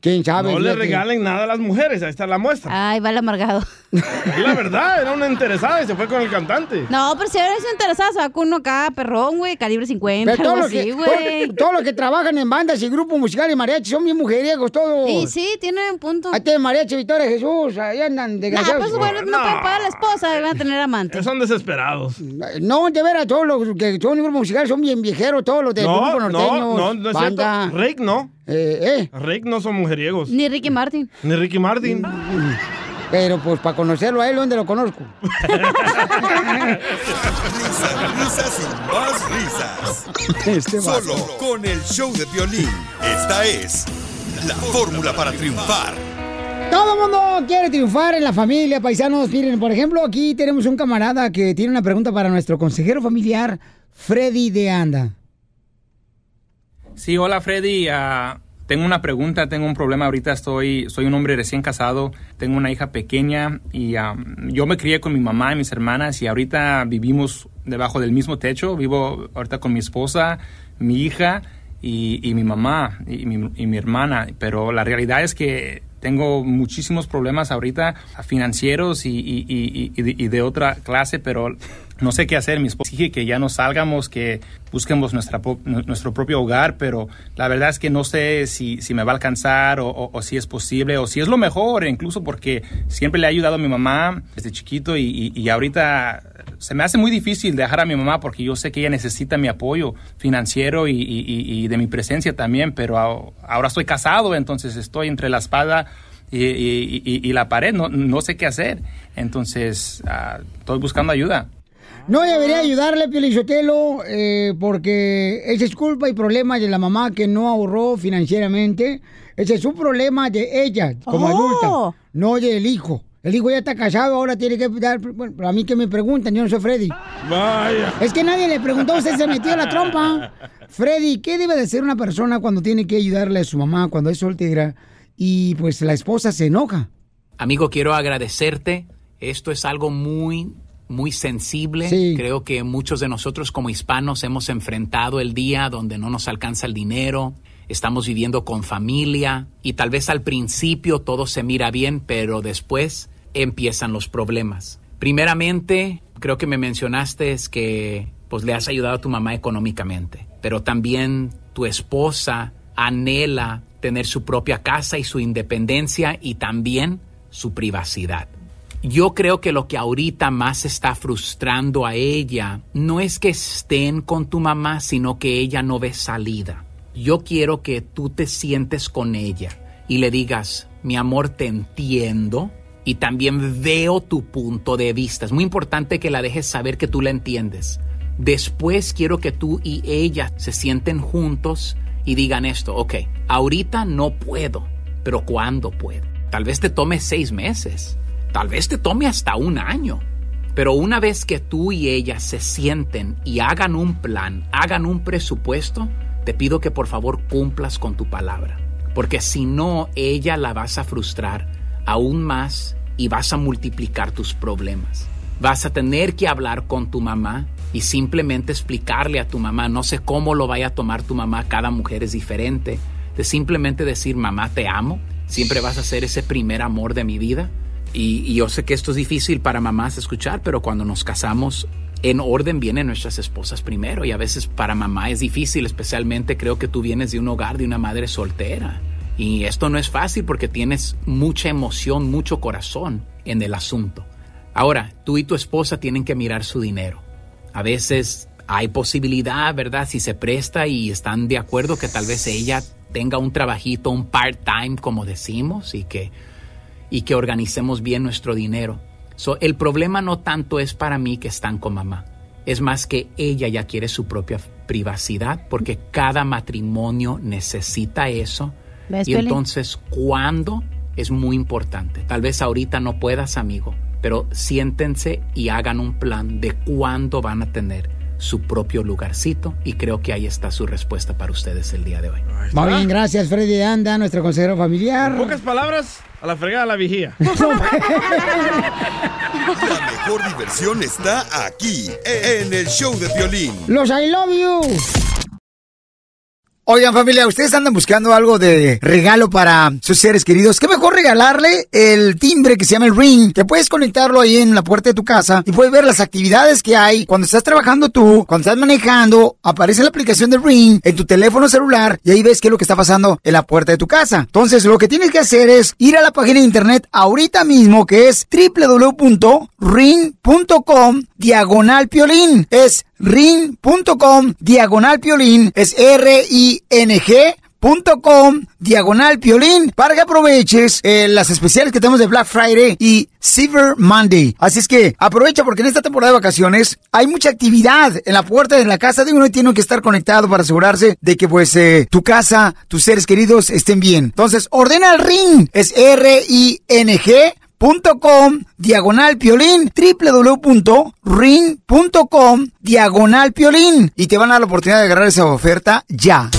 Speaker 2: ¿Quién sabe?
Speaker 3: No le regalen nada a las mujeres, ahí está la muestra.
Speaker 8: Ay, va el amargado.
Speaker 3: La verdad, era una interesada y se fue con el cantante.
Speaker 8: No, pero si eres interesada, se va con uno acá, perrón, güey, calibre 50,
Speaker 2: Pero todo
Speaker 8: algo
Speaker 2: lo, que,
Speaker 8: así,
Speaker 2: todo,
Speaker 8: güey.
Speaker 2: todo lo que trabajan en bandas y grupos musicales y mariachi son bien mujeriegos todos.
Speaker 8: Y sí, tiene un punto.
Speaker 2: Ahí tiene mariachi Victoria Jesús, ahí andan
Speaker 8: Nah,
Speaker 2: desgraciados.
Speaker 8: pues bueno, no, pueden pagar a la esposa, van a tener amante.
Speaker 3: Son desesperados.
Speaker 2: No, de veras, todos los que son grupos musicales son bien viejeros, todos los de
Speaker 3: No,
Speaker 2: grupo norteños.
Speaker 3: no, no, no es
Speaker 2: banda.
Speaker 3: cierto. Rake no.
Speaker 2: Eh, eh.
Speaker 3: Rake no son mujeriegos.
Speaker 8: Ni Ricky Martin.
Speaker 3: Ni Ricky Martin.
Speaker 2: Pero pues para conocerlo a él, ¿dónde lo conozco?
Speaker 5: Risas, risas y más risas.
Speaker 2: Este
Speaker 5: Solo con el show de violín. Esta es la fórmula para triunfar.
Speaker 2: Todo el mundo quiere triunfar en la familia, paisanos. Miren, por ejemplo, aquí tenemos un camarada que tiene una pregunta para nuestro consejero familiar, Freddy de Anda.
Speaker 21: Sí, hola Freddy. Ah, tengo una pregunta, tengo un problema. Ahorita estoy, soy un hombre recién casado, tengo una hija pequeña y ah, yo me crié con mi mamá y mis hermanas y ahorita vivimos debajo del mismo techo. Vivo ahorita con mi esposa, mi hija y, mi mamá y mi, hermana. Pero la realidad es que tengo muchísimos problemas ahorita financieros y de otra clase, pero no sé qué hacer. Mi esposa exige que ya no salgamos, que busquemos nuestro propio hogar, pero la verdad es que no sé si, me va a alcanzar o, si es posible o si es lo mejor, incluso porque siempre le ha ayudado a mi mamá desde chiquito y, y- ahorita se me hace muy difícil dejar a mi mamá porque yo sé que ella necesita mi apoyo financiero y, de mi presencia también, pero ahora estoy casado, entonces estoy entre la espada y, la pared, no, no sé qué hacer. Entonces, ah, estoy buscando ayuda.
Speaker 2: No debería ayudarle, Pielichotelo, eh, porque esa es culpa y problema de la mamá que no ahorró financieramente. Ese es un problema de ella como
Speaker 8: Oh.
Speaker 2: adulta, no del hijo. El hijo ya está casado, ahora tiene que dar... Bueno, a mí que me preguntan, yo no soy Freddy.
Speaker 3: Vaya.
Speaker 2: Es que nadie le preguntó, usted se metió a la trompa. Freddy, ¿qué debe de ser una persona cuando tiene que ayudarle a su mamá cuando es soltera y pues la esposa se enoja?
Speaker 22: Amigo, quiero agradecerte. Esto es algo muy, muy sensible.
Speaker 2: Sí.
Speaker 22: Creo que muchos de nosotros como hispanos hemos enfrentado el día donde no nos alcanza el dinero, estamos viviendo con familia y tal vez al principio todo se mira bien, pero después empiezan los problemas. Primeramente, creo que me mencionaste es que pues le has ayudado a tu mamá económicamente, pero también tu esposa anhela tener su propia casa y su independencia y también su privacidad. Yo creo que lo que ahorita más está frustrando a ella no es que estén con tu mamá, sino que ella no ve salida. Yo quiero que tú te sientes con ella y le digas, mi amor, te entiendo y también veo tu punto de vista. Es muy importante que la dejes saber que tú la entiendes. Después quiero que tú y ella se sienten juntos y digan esto, ok, ahorita no puedo, pero ¿cuándo puedo? Tal vez te tome seis meses, tal vez te tome hasta un año, pero una vez que tú y ella se sienten y hagan un plan, hagan un presupuesto, te pido que por favor cumplas con tu palabra, porque si no, ella la vas a frustrar aún más y vas a multiplicar tus problemas. Vas a tener que hablar con tu mamá y simplemente explicarle a tu mamá, no sé cómo lo vaya a tomar tu mamá, cada mujer es diferente, de simplemente decir, mamá, te amo, siempre vas a ser ese primer amor de mi vida. Y, yo sé que esto es difícil para mamás escuchar, pero cuando nos casamos, en orden vienen nuestras esposas primero y a veces para mamá es difícil, especialmente creo que tú vienes de un hogar de una madre soltera. Y esto no es fácil porque tienes mucha emoción, mucho corazón en el asunto. Ahora, tú y tu esposa tienen que mirar su dinero. A veces hay posibilidad, ¿verdad? Si se presta y están de acuerdo que tal vez ella tenga un trabajito, un part-time, como decimos, y que, y que organicemos bien nuestro dinero. So, el problema no tanto es para mí que están con mamá. Es más que ella ya quiere su propia privacidad porque cada matrimonio necesita eso.
Speaker 8: ¿Ves,
Speaker 22: y entonces, ¿cuándo? Es muy importante. Tal vez ahorita no puedas, amigo, pero siéntense y hagan un plan de cuándo van a tener su propio lugarcito y creo que ahí está su respuesta para ustedes el día de hoy.
Speaker 2: Va bien, gracias Freddy Anda, nuestro consejero familiar.
Speaker 3: En pocas palabras, a la fregada la vigía.
Speaker 5: La mejor diversión está aquí, en el show de violín.
Speaker 2: Los I love you. Oigan familia, ustedes andan buscando algo de regalo para sus seres queridos. ¿Qué mejor regalarle el timbre que se llama el Ring? Que puedes conectarlo ahí en la puerta de tu casa y puedes ver las actividades que hay cuando estás trabajando tú, cuando estás manejando. Aparece la aplicación del Ring en tu teléfono celular y ahí ves qué es lo que está pasando en la puerta de tu casa. Entonces lo que tienes que hacer es ir a la página de internet ahorita mismo que es www.ring.com diagonal piolín. Es ring.com diagonal piolín. Es R-I-N-G ring.com diagonal piolín para que aproveches eh, las especiales que tenemos de Black Friday y Silver Monday. Así es que aprovecha porque en esta temporada de vacaciones hay mucha actividad en la puerta de la casa de uno y tiene que estar conectado para asegurarse de que pues eh, tu casa, tus seres queridos estén bien. Entonces ordena el ring, es R-I-N-G .com diagonal piolín www.ring.com diagonal piolín y te van a dar la oportunidad de agarrar esa oferta ya.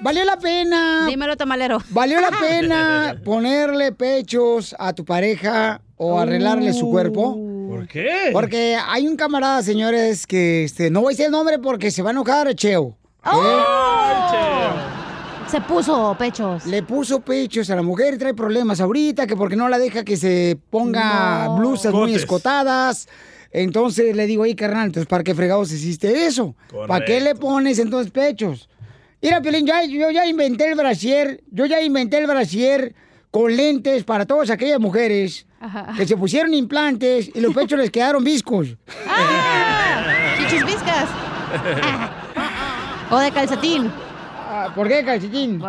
Speaker 2: Valió la pena.
Speaker 8: Dímelo, tamalero.
Speaker 2: Valió la pena ponerle pechos a tu pareja o arreglarle su cuerpo.
Speaker 3: ¿Por qué?
Speaker 2: Porque hay un camarada, señores, que este, no voy a decir el nombre porque se va a enojar, Cheo. ¿Eh?
Speaker 8: Se puso pechos.
Speaker 2: Le puso pechos a la mujer y trae problemas ahorita, que porque no la deja que se ponga
Speaker 8: No.
Speaker 2: blusas muy escotadas. Entonces le digo, oye, carnal, entonces ¿para qué fregados hiciste eso? ¿Para qué le pones entonces pechos? Mira, Piolín, ya- yo ya inventé el brasier, yo ya inventé el brasier con lentes para todas aquellas mujeres que se pusieron implantes y los pechos les quedaron viscos.
Speaker 8: Chichis viscas. O de calcetín.
Speaker 2: Ah, ¿Por qué calcetín?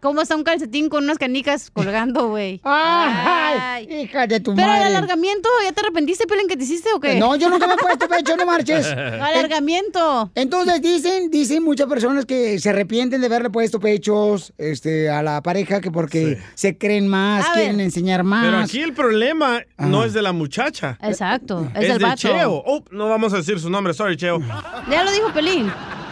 Speaker 8: ¿Cómo está un calcetín con unas canicas colgando, güey?
Speaker 2: Ay, hija de tu
Speaker 8: Pero
Speaker 2: madre.
Speaker 8: el alargamiento, ¿ya te arrepentiste, Pelín, que te hiciste o qué?
Speaker 2: No, yo nunca me he puesto pecho, no marches.
Speaker 8: Alargamiento.
Speaker 2: Entonces dicen, dicen muchas personas que se arrepienten de haberle puesto pechos este, a la pareja que porque se creen más,
Speaker 8: A
Speaker 2: quieren
Speaker 8: ver.
Speaker 2: enseñar más.
Speaker 3: Pero aquí el problema no es de la muchacha.
Speaker 8: Exacto, es
Speaker 3: Es,
Speaker 8: del
Speaker 3: de
Speaker 8: vato.
Speaker 3: Cheo. Oh, no vamos a decir su nombre, sorry, Cheo.
Speaker 8: Ya lo dijo Pelín.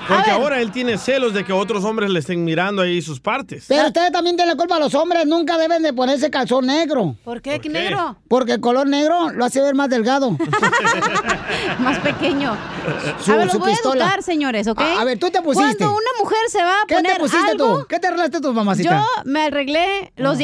Speaker 3: Porque ahora él tiene celos de que otros hombres le estén mirando ahí sus partes.
Speaker 2: Pero ustedes también tienen la culpa, los hombres nunca deben de ponerse calzón negro.
Speaker 8: ¿Por qué? ¿Qué negro?
Speaker 2: Porque el color negro lo hace ver más delgado.
Speaker 8: Más pequeño.
Speaker 2: Su-
Speaker 8: a ver, los voy
Speaker 2: pistola.
Speaker 8: a educar, señores, ¿ok?
Speaker 2: A- a ver, tú te pusiste.
Speaker 8: Cuando una mujer se va a
Speaker 2: ¿Qué
Speaker 8: poner
Speaker 2: te pusiste
Speaker 8: algo,
Speaker 2: tú? ¿Qué te arreglaste tu mamacita?
Speaker 8: Yo me arreglé los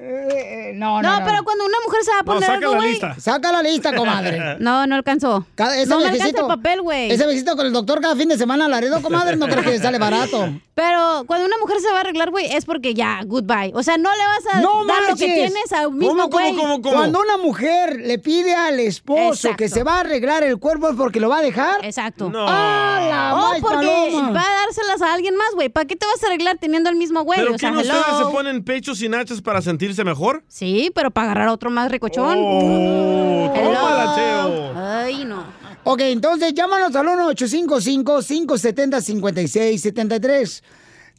Speaker 8: dientes.
Speaker 2: no,
Speaker 8: no,
Speaker 2: no.
Speaker 8: pero cuando una mujer se va a
Speaker 2: No,
Speaker 8: poner
Speaker 2: saca
Speaker 8: algo,
Speaker 2: la lista. Saca la lista, comadre.
Speaker 8: No, no alcanzó.
Speaker 2: Cada- ese
Speaker 8: no me alcanza
Speaker 2: viejecito-
Speaker 8: el papel, güey.
Speaker 2: Ese visito con el doctor cada fin de semana al Laredo, comadre, no creo que sale barato.
Speaker 8: Pero cuando una mujer se va a arreglar, güey, es porque ya, goodbye. O sea, no le vas a
Speaker 2: No
Speaker 8: dar lo que tienes a un mismo güey.
Speaker 2: Cuando una mujer le pide al esposo
Speaker 8: Exacto.
Speaker 2: que se va a arreglar el cuerpo es porque lo va a dejar.
Speaker 8: Exacto.
Speaker 2: ¡Ah, la
Speaker 8: O porque
Speaker 2: paloma!
Speaker 8: va a dárselas a alguien más, güey. ¿Para qué te vas a arreglar teniendo el mismo güey?
Speaker 3: ¿Pero
Speaker 8: o sea,
Speaker 3: qué no ustedes se ponen pechos y nachas para sentirse mejor?
Speaker 8: Sí, pero para agarrar a otro más ricochón.
Speaker 3: Oh, tómala, Cheo.
Speaker 8: Ay, no.
Speaker 2: Ok, entonces llámanos al 1-855-570-5673.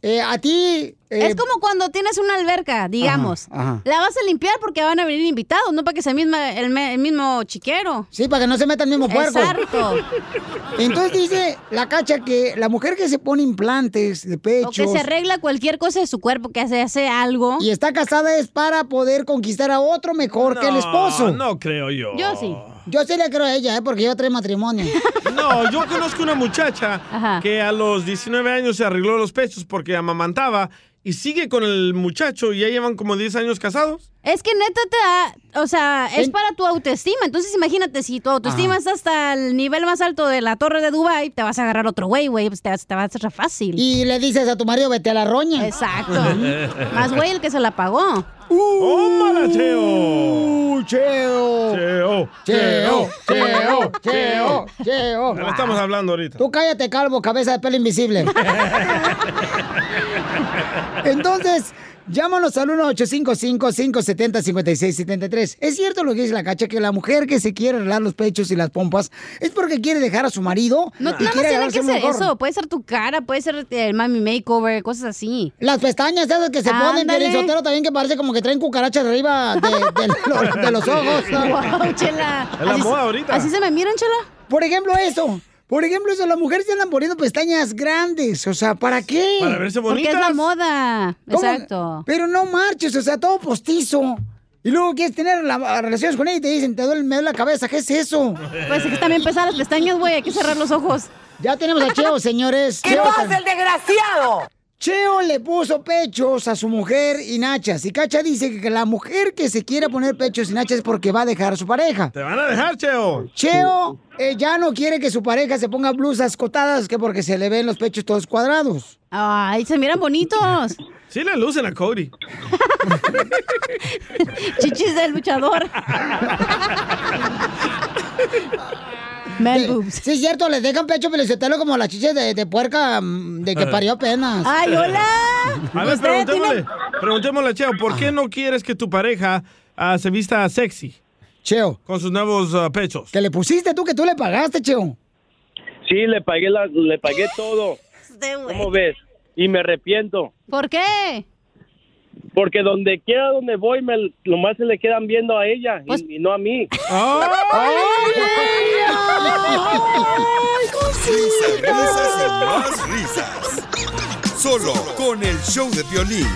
Speaker 2: Eh, a ti... eh,
Speaker 8: es como cuando tienes una alberca, digamos.
Speaker 2: Ajá, ajá.
Speaker 8: La vas a limpiar porque van a venir invitados, no para que sea misma, el, mismo chiquero.
Speaker 2: Sí, para que no se meta el mismo puerco.
Speaker 8: Exacto.
Speaker 2: Entonces dice la cacha que la mujer que se pone implantes de
Speaker 8: O
Speaker 2: pechos...
Speaker 8: que se arregla cualquier cosa de su cuerpo, que se hace algo.
Speaker 2: Y está casada es para poder conquistar a otro mejor que el esposo.
Speaker 3: No creo yo.
Speaker 8: Yo sí.
Speaker 2: Yo sí le creo a ella, ¿eh? porque yo trae matrimonio.
Speaker 3: No, yo conozco una muchacha que a los 19 años se arregló los pechos porque amamantaba y sigue con el muchacho y ya llevan como 10 años casados.
Speaker 8: Es que neta te da, o sea, es para tu autoestima. Entonces imagínate, si tu autoestima
Speaker 3: Ajá.
Speaker 8: está hasta el nivel más alto de la torre de Dubai, te vas a agarrar otro güey, güey, pues te, te va a hacer fácil.
Speaker 2: Y le dices a tu marido, vete a la roña.
Speaker 8: Exacto. más güey el que se la pagó.
Speaker 3: ¡Tómala, Cheo!
Speaker 2: ¡Uh, Cheo!
Speaker 3: Cheo,
Speaker 2: Cheo, Cheo, Cheo, Cheo.
Speaker 3: Ya le estamos hablando ahorita.
Speaker 2: Tú cállate, calvo, cabeza de pelo invisible. Entonces, llámanos al 1-855-570-5673. Es cierto lo que dice la cacha, que la mujer que se quiere arreglar los pechos y las pompas es porque quiere dejar a su marido
Speaker 8: No,
Speaker 2: y
Speaker 8: nada más
Speaker 2: quiere
Speaker 8: tiene que ser eso. Puede ser tu cara, puede ser el mami makeover, cosas así.
Speaker 2: Las pestañas esas que se ponen,
Speaker 8: Ándale.
Speaker 2: Piolín Sotelo, también que parece como que traen cucarachas arriba de, de lo- de los ojos.
Speaker 8: Wow, chela.
Speaker 3: Es la
Speaker 8: Así
Speaker 3: moda ahorita.
Speaker 8: ¿Así se me miran, chela?
Speaker 2: Por ejemplo, eso. Por ejemplo, eso, las mujeres se andan poniendo pestañas grandes. O sea, ¿para qué?
Speaker 3: Para verse
Speaker 8: Porque es la
Speaker 3: bonitas.
Speaker 8: moda.
Speaker 2: ¿Cómo?
Speaker 8: Exacto.
Speaker 2: Pero no marches, o sea, todo postizo. Y luego quieres tener la- relaciones con ella y te dicen, te duele, me duele la cabeza. ¿Qué es eso?
Speaker 8: Pues es que también pesan las pestañas, güey. Hay que cerrar los ojos.
Speaker 2: Ya tenemos a Cheo, señores.
Speaker 8: ¿Qué
Speaker 2: Cheo
Speaker 8: pasa,
Speaker 2: está-
Speaker 8: el desgraciado?
Speaker 2: Cheo le puso pechos a su mujer y nachas. Y Cacha dice que la mujer que se quiere poner pechos y nachas es porque va a dejar a su pareja.
Speaker 3: Te van a dejar, Cheo.
Speaker 2: Cheo eh, ya no quiere que su pareja se ponga blusas cotadas que porque se le ven los pechos todos cuadrados.
Speaker 8: Ay, se miran bonitos.
Speaker 3: Sí le lucen a Cody.
Speaker 8: Chichis del luchador.
Speaker 2: De- Sí, es cierto, les dejan pecho pelizotelo como las chiches de, de puerca mm, de que parió apenas.
Speaker 8: ¡Ay, hola!
Speaker 3: A ver, preguntémosle,
Speaker 8: tiene-
Speaker 3: preguntémosle, Cheo, ¿por qué no quieres que tu pareja ah, se vista sexy?
Speaker 2: Cheo.
Speaker 3: Con sus nuevos ah, pechos.
Speaker 2: Que le pusiste tú, que tú le pagaste, Cheo.
Speaker 23: Sí, le pagué, la, le pagué todo. ¿Cómo ves? Y me arrepiento.
Speaker 8: ¿Por qué?
Speaker 23: Porque donde quiera donde voy, me, nomás se le quedan viendo a ella
Speaker 8: Pues
Speaker 23: y, y no a mí.
Speaker 5: Risas, risas y más risas. Solo con el show de violín.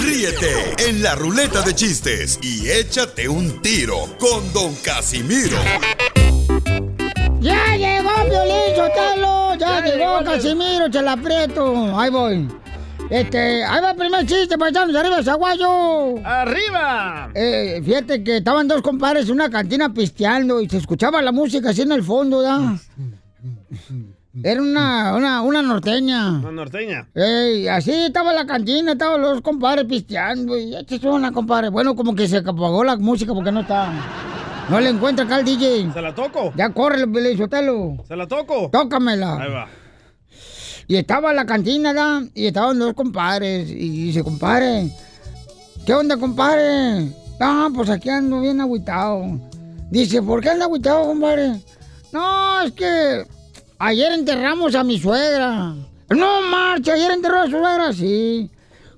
Speaker 5: Ríete en la ruleta de chistes y échate un tiro con Don Casimiro.
Speaker 2: ¡Ya llegó Piolín Sotelo! ¡Ya, llegó Casimiro, te la aprieto! Ahí voy. Este, ahí va el primer chiste, paisanos, arriba, Zaguayo.
Speaker 3: ¡Arriba!
Speaker 2: Eh, fíjate que estaban dos compadres en una cantina pisteando y se escuchaba la música así en el fondo, ¿da? Era una, una, una norteña.
Speaker 3: La norteña.
Speaker 2: Ey, así estaba la cantina, estaban los compadres pisteando y es una compadre. Bueno, como que se apagó la música porque no está. No le encuentra acá al DJ.
Speaker 3: ¿Se la toco?
Speaker 2: Ya corre, Pelizotelo.
Speaker 3: ¿Se la toco?
Speaker 2: Tócamela.
Speaker 3: Ahí va.
Speaker 2: Y estaba la cantina, ¿da? Y estaban dos compadres. Y dice, compadre, ¿qué onda, compadre? Ah, pues aquí ando bien agüitado. Dice, ¿por qué anda agüitado, compadre? No, es que ayer enterramos a mi suegra. No, marcha, ayer enterró a su suegra, sí.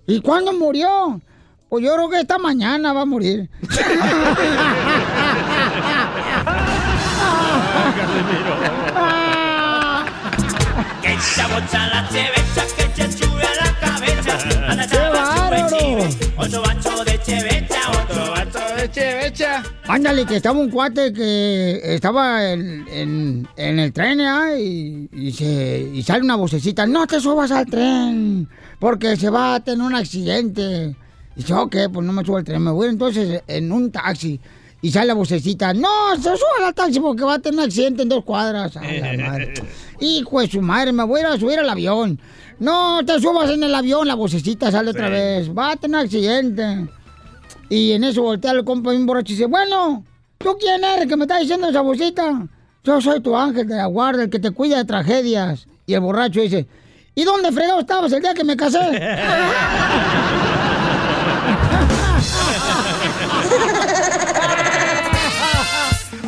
Speaker 2: ¿Y cuándo murió? Pues yo creo que esta mañana va a morir. Ándale, que estaba un cuate que estaba en, en- en el tren y, y se, y sale una vocecita, no te subas al tren, porque se va a tener un accidente. Y dice, ok, pues no me subo al tren, me voy entonces en un taxi. Y sale la vocecita, no, se suba al taxi porque va a tener un accidente en dos cuadras. A la madre. Hijo de su madre, me voy a ir a subir al avión. No te subas en el avión, la vocecita sale otra vez. Va a tener accidente. Y en eso voltea el compa bien borracho y dice, bueno, ¿tú quién eres que me está diciendo esa vocecita? Yo soy tu ángel de la guarda, el que te cuida de tragedias. Y el borracho dice, ¿y dónde fregado estabas el día que me casé?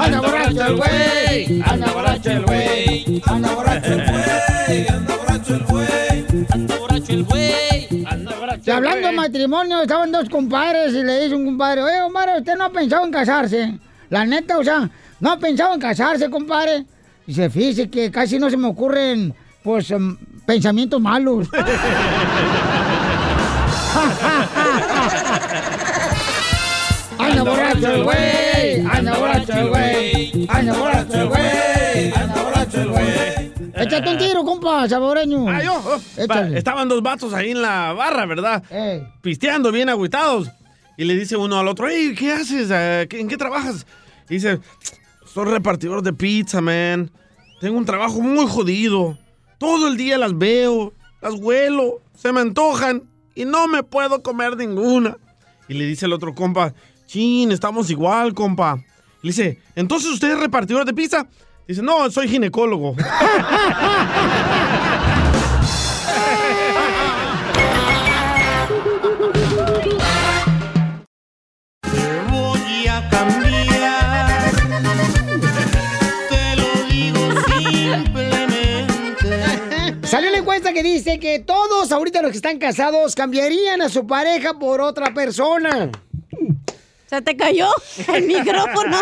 Speaker 17: Anda borracho el güey, anda borracho el güey, anda borracho el güey, anda borracho el güey, anda borracho el güey, anda borracho
Speaker 2: Y hablando de matrimonio, estaban dos compadres y le dice un compadre, oye, compadre, ¿usted no ha pensado en casarse? La neta, o sea, ¿no ha pensado en casarse, compadre? Dice, fíjese que casi no se me ocurren, pues, em, pensamientos malos. Anda borracho el güey, Échate un tiro, compa, saboreño.
Speaker 3: Ah, yo. oh, va, Estaban dos vatos ahí en la barra, ¿verdad? Pisteando, bien agüitados. Y le dice uno al otro, hey, ¿qué haces? ¿qué- ¿En qué trabajas? Y dice, soy repartidor de pizza, man. Tengo un trabajo muy jodido. Todo el día las veo, las huelo, se me antojan y no me puedo comer ninguna. Y le dice el otro compa, chin, estamos igual, compa. Y le dice, ¿entonces usted es repartidor de pizza? Dice, no, soy ginecólogo.
Speaker 17: voy a cambiar. Te lo digo simplemente.
Speaker 2: Salió la encuesta que dice que todos ahorita los que están casados cambiarían a su pareja por otra persona.
Speaker 8: Se te cayó el micrófono.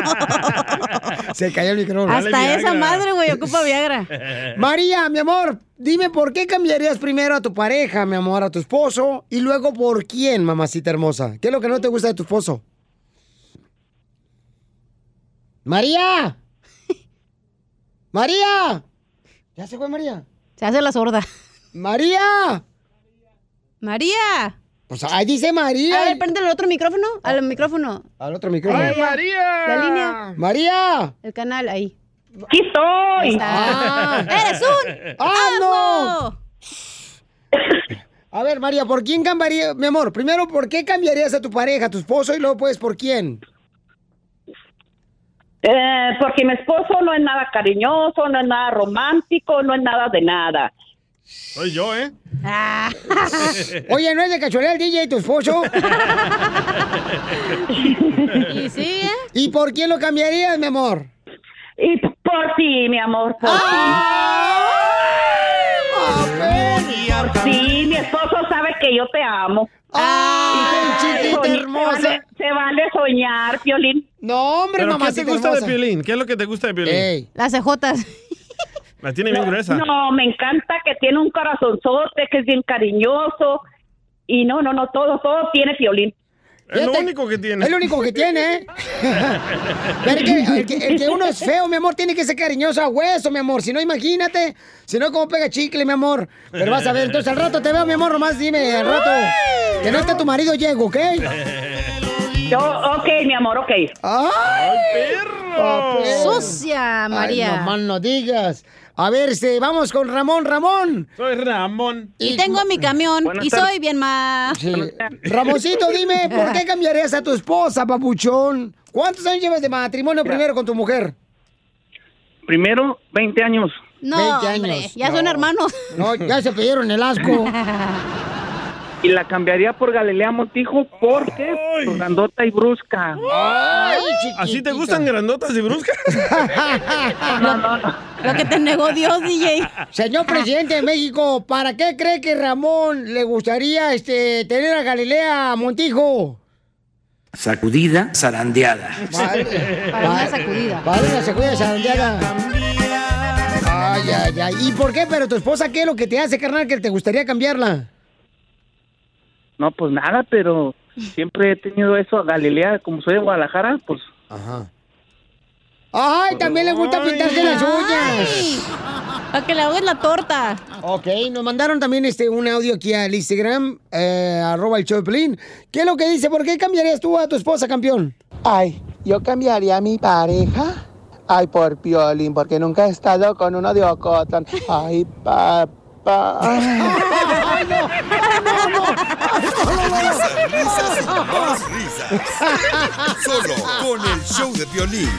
Speaker 2: Se cayó el micrófono.
Speaker 8: Hasta esa madre, güey, ocupa Viagra.
Speaker 2: María, mi amor, dime por qué cambiarías primero a tu pareja, mi amor, a tu esposo, y luego por quién, mamacita hermosa. ¿Qué es lo que no te gusta de tu esposo? María. María. ¿Ya se fue María?
Speaker 8: Se hace la sorda.
Speaker 2: María.
Speaker 8: María.
Speaker 2: Pues ahí dice María.
Speaker 8: A ver, préndele el otro micrófono. Al micrófono.
Speaker 2: Al otro micrófono. ¡Ay. María!
Speaker 8: La línea.
Speaker 2: María.
Speaker 8: El canal, ahí.
Speaker 9: ¡Aquí estoy!
Speaker 2: Ah.
Speaker 8: ¡Eres un
Speaker 2: ¡Ah, no! A ver, María, ¿por quién cambiaría? Mi amor, primero, ¿por qué cambiarías a tu pareja, a tu esposo, y luego, pues, ¿por quién?
Speaker 24: Eh, porque mi esposo no es nada cariñoso, no es nada romántico, no es nada de nada.
Speaker 3: Soy yo, ¿eh?
Speaker 2: Oye, ¿no es de casualidad el DJ tu esposo?
Speaker 8: ¿Y sí, eh?
Speaker 2: ¿Y por quién lo cambiarías, mi amor?
Speaker 24: Y por ti, mi amor, por ti. Por ti, mi esposo sabe que yo te amo.
Speaker 2: ¡Ay, chiquita
Speaker 24: Se
Speaker 2: hermosa!
Speaker 24: vale, se vale soñar, Piolín.
Speaker 2: No, hombre,
Speaker 3: ¿Pero qué te gusta
Speaker 2: hermosa.
Speaker 3: de Piolín? ¿Qué es lo que te gusta de Piolín?
Speaker 8: Las cejotas.
Speaker 3: La tiene bien gruesa.
Speaker 24: No, me encanta que tiene un corazonzote, que es bien cariñoso. Y no, no, no, todo, todo tiene Piolín.
Speaker 3: Es lo único que tiene.
Speaker 2: Es lo único que tiene, ¿eh? Que, el, que, el que uno es feo, mi amor, tiene que ser cariñoso a hueso, mi amor. Si no, imagínate. Si no, ¿cómo pega chicle, mi amor? Pero vas a ver. Entonces, al rato te veo, mi amor, nomás dime, al rato. Que no esté tu marido, llego, ¿ok?
Speaker 24: Yo, ok, mi amor, ok.
Speaker 2: ¡Ay,
Speaker 3: perro!
Speaker 8: Sucia, María.
Speaker 2: Ay, no más no digas. A ver, este, vamos con Ramón, Ramón.
Speaker 3: Soy Ramón.
Speaker 8: Y tengo mi camión
Speaker 2: Buenas
Speaker 8: y
Speaker 2: tardes.
Speaker 8: soy bien más.
Speaker 2: Sí. Ramoncito, dime, ¿por qué cambiarías a tu esposa, papuchón? ¿Cuántos años llevas de matrimonio primero con tu mujer?
Speaker 25: Primero, 20 años.
Speaker 8: No,
Speaker 2: 20
Speaker 8: hombre,
Speaker 2: años.
Speaker 8: ya son
Speaker 2: No.
Speaker 8: hermanos.
Speaker 2: No, ya se pidieron el asco.
Speaker 25: Y la cambiaría por Galilea Montijo porque por grandota y brusca.
Speaker 3: ¿Así te gustan grandotas y bruscas?
Speaker 25: No, no, no.
Speaker 8: Lo que te negó Dios, DJ.
Speaker 2: Señor presidente de México, ¿para qué cree que Ramón le gustaría este, tener a Galilea Montijo?
Speaker 26: Sacudida, zarandeada.
Speaker 8: Para una sacudida.
Speaker 2: Para una sacudida zarandeada. Ay, ay, ay. ¿Y por qué? Pero tu esposa, ¿qué es lo que te hace, carnal, que te gustaría cambiarla?
Speaker 25: No, pues nada, pero siempre he tenido eso a Galilea, como soy de Guadalajara, pues.
Speaker 2: Ajá. Ay, también le gusta pintarse las uñas.
Speaker 8: Para que le hagas la torta.
Speaker 2: Ok, nos mandaron también este un audio aquí al Instagram, eh, arroba el Pelín. ¿Qué es lo que dice? ¿Por qué cambiarías tú a tu esposa, campeón?
Speaker 27: Ay, yo cambiaría a mi pareja. Ay, por Piolín, porque nunca he estado con uno de Ocotlán. Ay, papá.
Speaker 2: Ay, no, no, no.
Speaker 5: Risas, risas y más risas. Solo con el show de violín.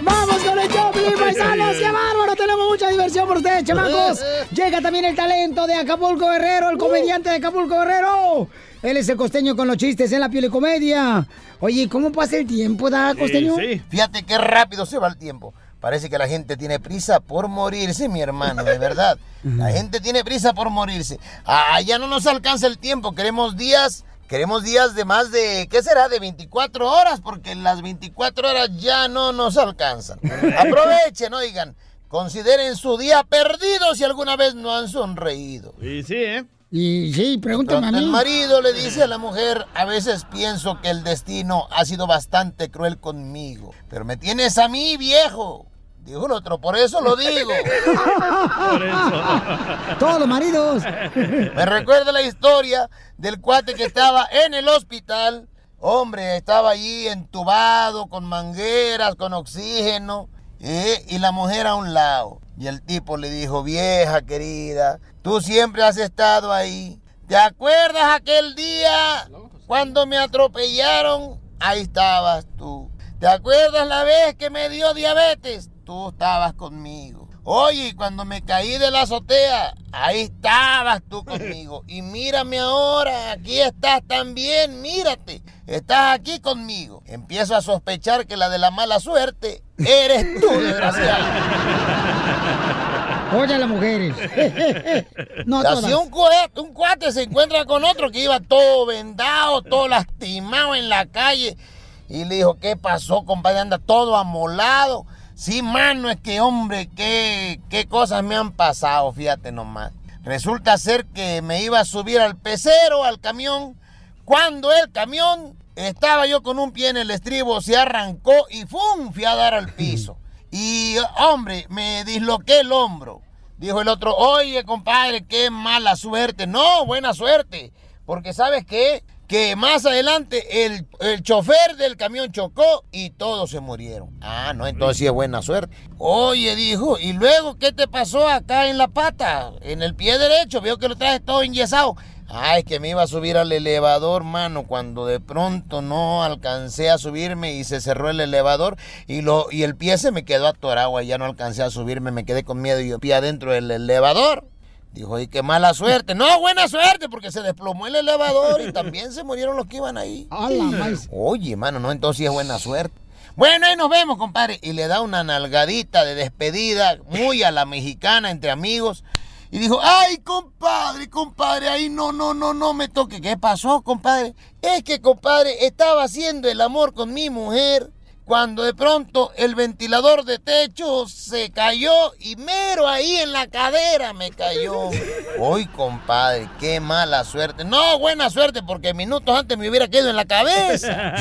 Speaker 2: ¡Vamos con el show, Pelín, paisanos! ¡Qué bárbaro! Tenemos mucha diversión por ustedes, chamacos. Llega también el talento de Acapulco Guerrero, el comediante de Acapulco Guerrero. Él es el costeño con los chistes en la piel y comedia. Oye, ¿cómo pasa el tiempo, da, costeño?
Speaker 11: Fíjate qué rápido se va el tiempo. Parece que la gente tiene prisa por morirse, mi hermano, de verdad. La gente tiene prisa por morirse. Ah, ya no nos alcanza el tiempo. Queremos días, queremos días de más de, ¿qué será? De 24 horas, porque las 24 horas ya no nos alcanzan. Aprovechen, oigan. Consideren su día perdido si alguna vez no han sonreído.
Speaker 3: Y sí, ¿eh?
Speaker 2: Y sí, pregúntame a mí.
Speaker 11: el marido le dice a la mujer, a veces pienso que el destino ha sido bastante cruel conmigo, pero me tienes a mí, viejo. Dijo el otro, por eso lo digo.
Speaker 2: Por Todos los maridos.
Speaker 11: Me recuerda la historia del cuate que estaba en el hospital. Hombre, estaba allí entubado, con mangueras, con oxígeno, ¿eh? y la mujer a un lado. Y el tipo le dijo, vieja querida, tú siempre has estado ahí. ¿Te acuerdas aquel día cuando me atropellaron? Ahí estabas tú. ¿Te acuerdas la vez que me dio diabetes? Tú estabas conmigo. Oye, cuando me caí de la azotea, ahí estabas tú conmigo. Y mírame ahora, aquí estás también, mírate. Estás aquí conmigo. Empiezo a sospechar que la de la mala suerte eres tú, desgraciado.
Speaker 2: Oye a las mujeres. no todas.
Speaker 11: un, cuate, un cuate se encuentra con otro que iba todo vendado, todo lastimado en la calle. Y le dijo, ¿qué pasó, compadre? Anda todo amolado. Sí, mano, es que, hombre, qué, qué cosas me han pasado, fíjate nomás. Resulta ser que me iba a subir al pecero, al camión, cuando el camión estaba yo con un pie en el estribo, se arrancó y ¡fum! fui a dar al piso. Y, hombre, me disloqué el hombro. Dijo el otro, oye, compadre, qué mala suerte. No, buena suerte. Porque ¿sabes qué? Que más adelante el, el chofer del camión chocó y todos se murieron. Ah, no, entonces sí es buena suerte. Oye, dijo, ¿y luego qué te pasó acá en la pata? En el pie derecho, veo que lo traes todo enyesado. Ay, que me iba a subir al elevador, mano, cuando de pronto no alcancé a subirme y se cerró el elevador y lo y el pie se me quedó atorado y ya no alcancé a subirme, me quedé con miedo y yo pie adentro del elevador. Dijo, y qué mala suerte. No, buena suerte, porque se desplomó el elevador y también se murieron los que iban ahí. Oye, mano, no, entonces sí es buena suerte. Bueno, ahí nos vemos, compadre. Y le da una nalgadita de despedida, muy a la mexicana, entre amigos. Y dijo, ay, compadre, compadre, ahí no, no, no, no me toque. ¿Qué pasó, compadre? Es que, compadre, estaba haciendo el amor con mi mujer cuando de pronto el ventilador de techo se cayó y mero ahí en la cadera me cayó. Uy, compadre, qué mala suerte. No, buena suerte, porque minutos antes me hubiera quedado en la cabeza.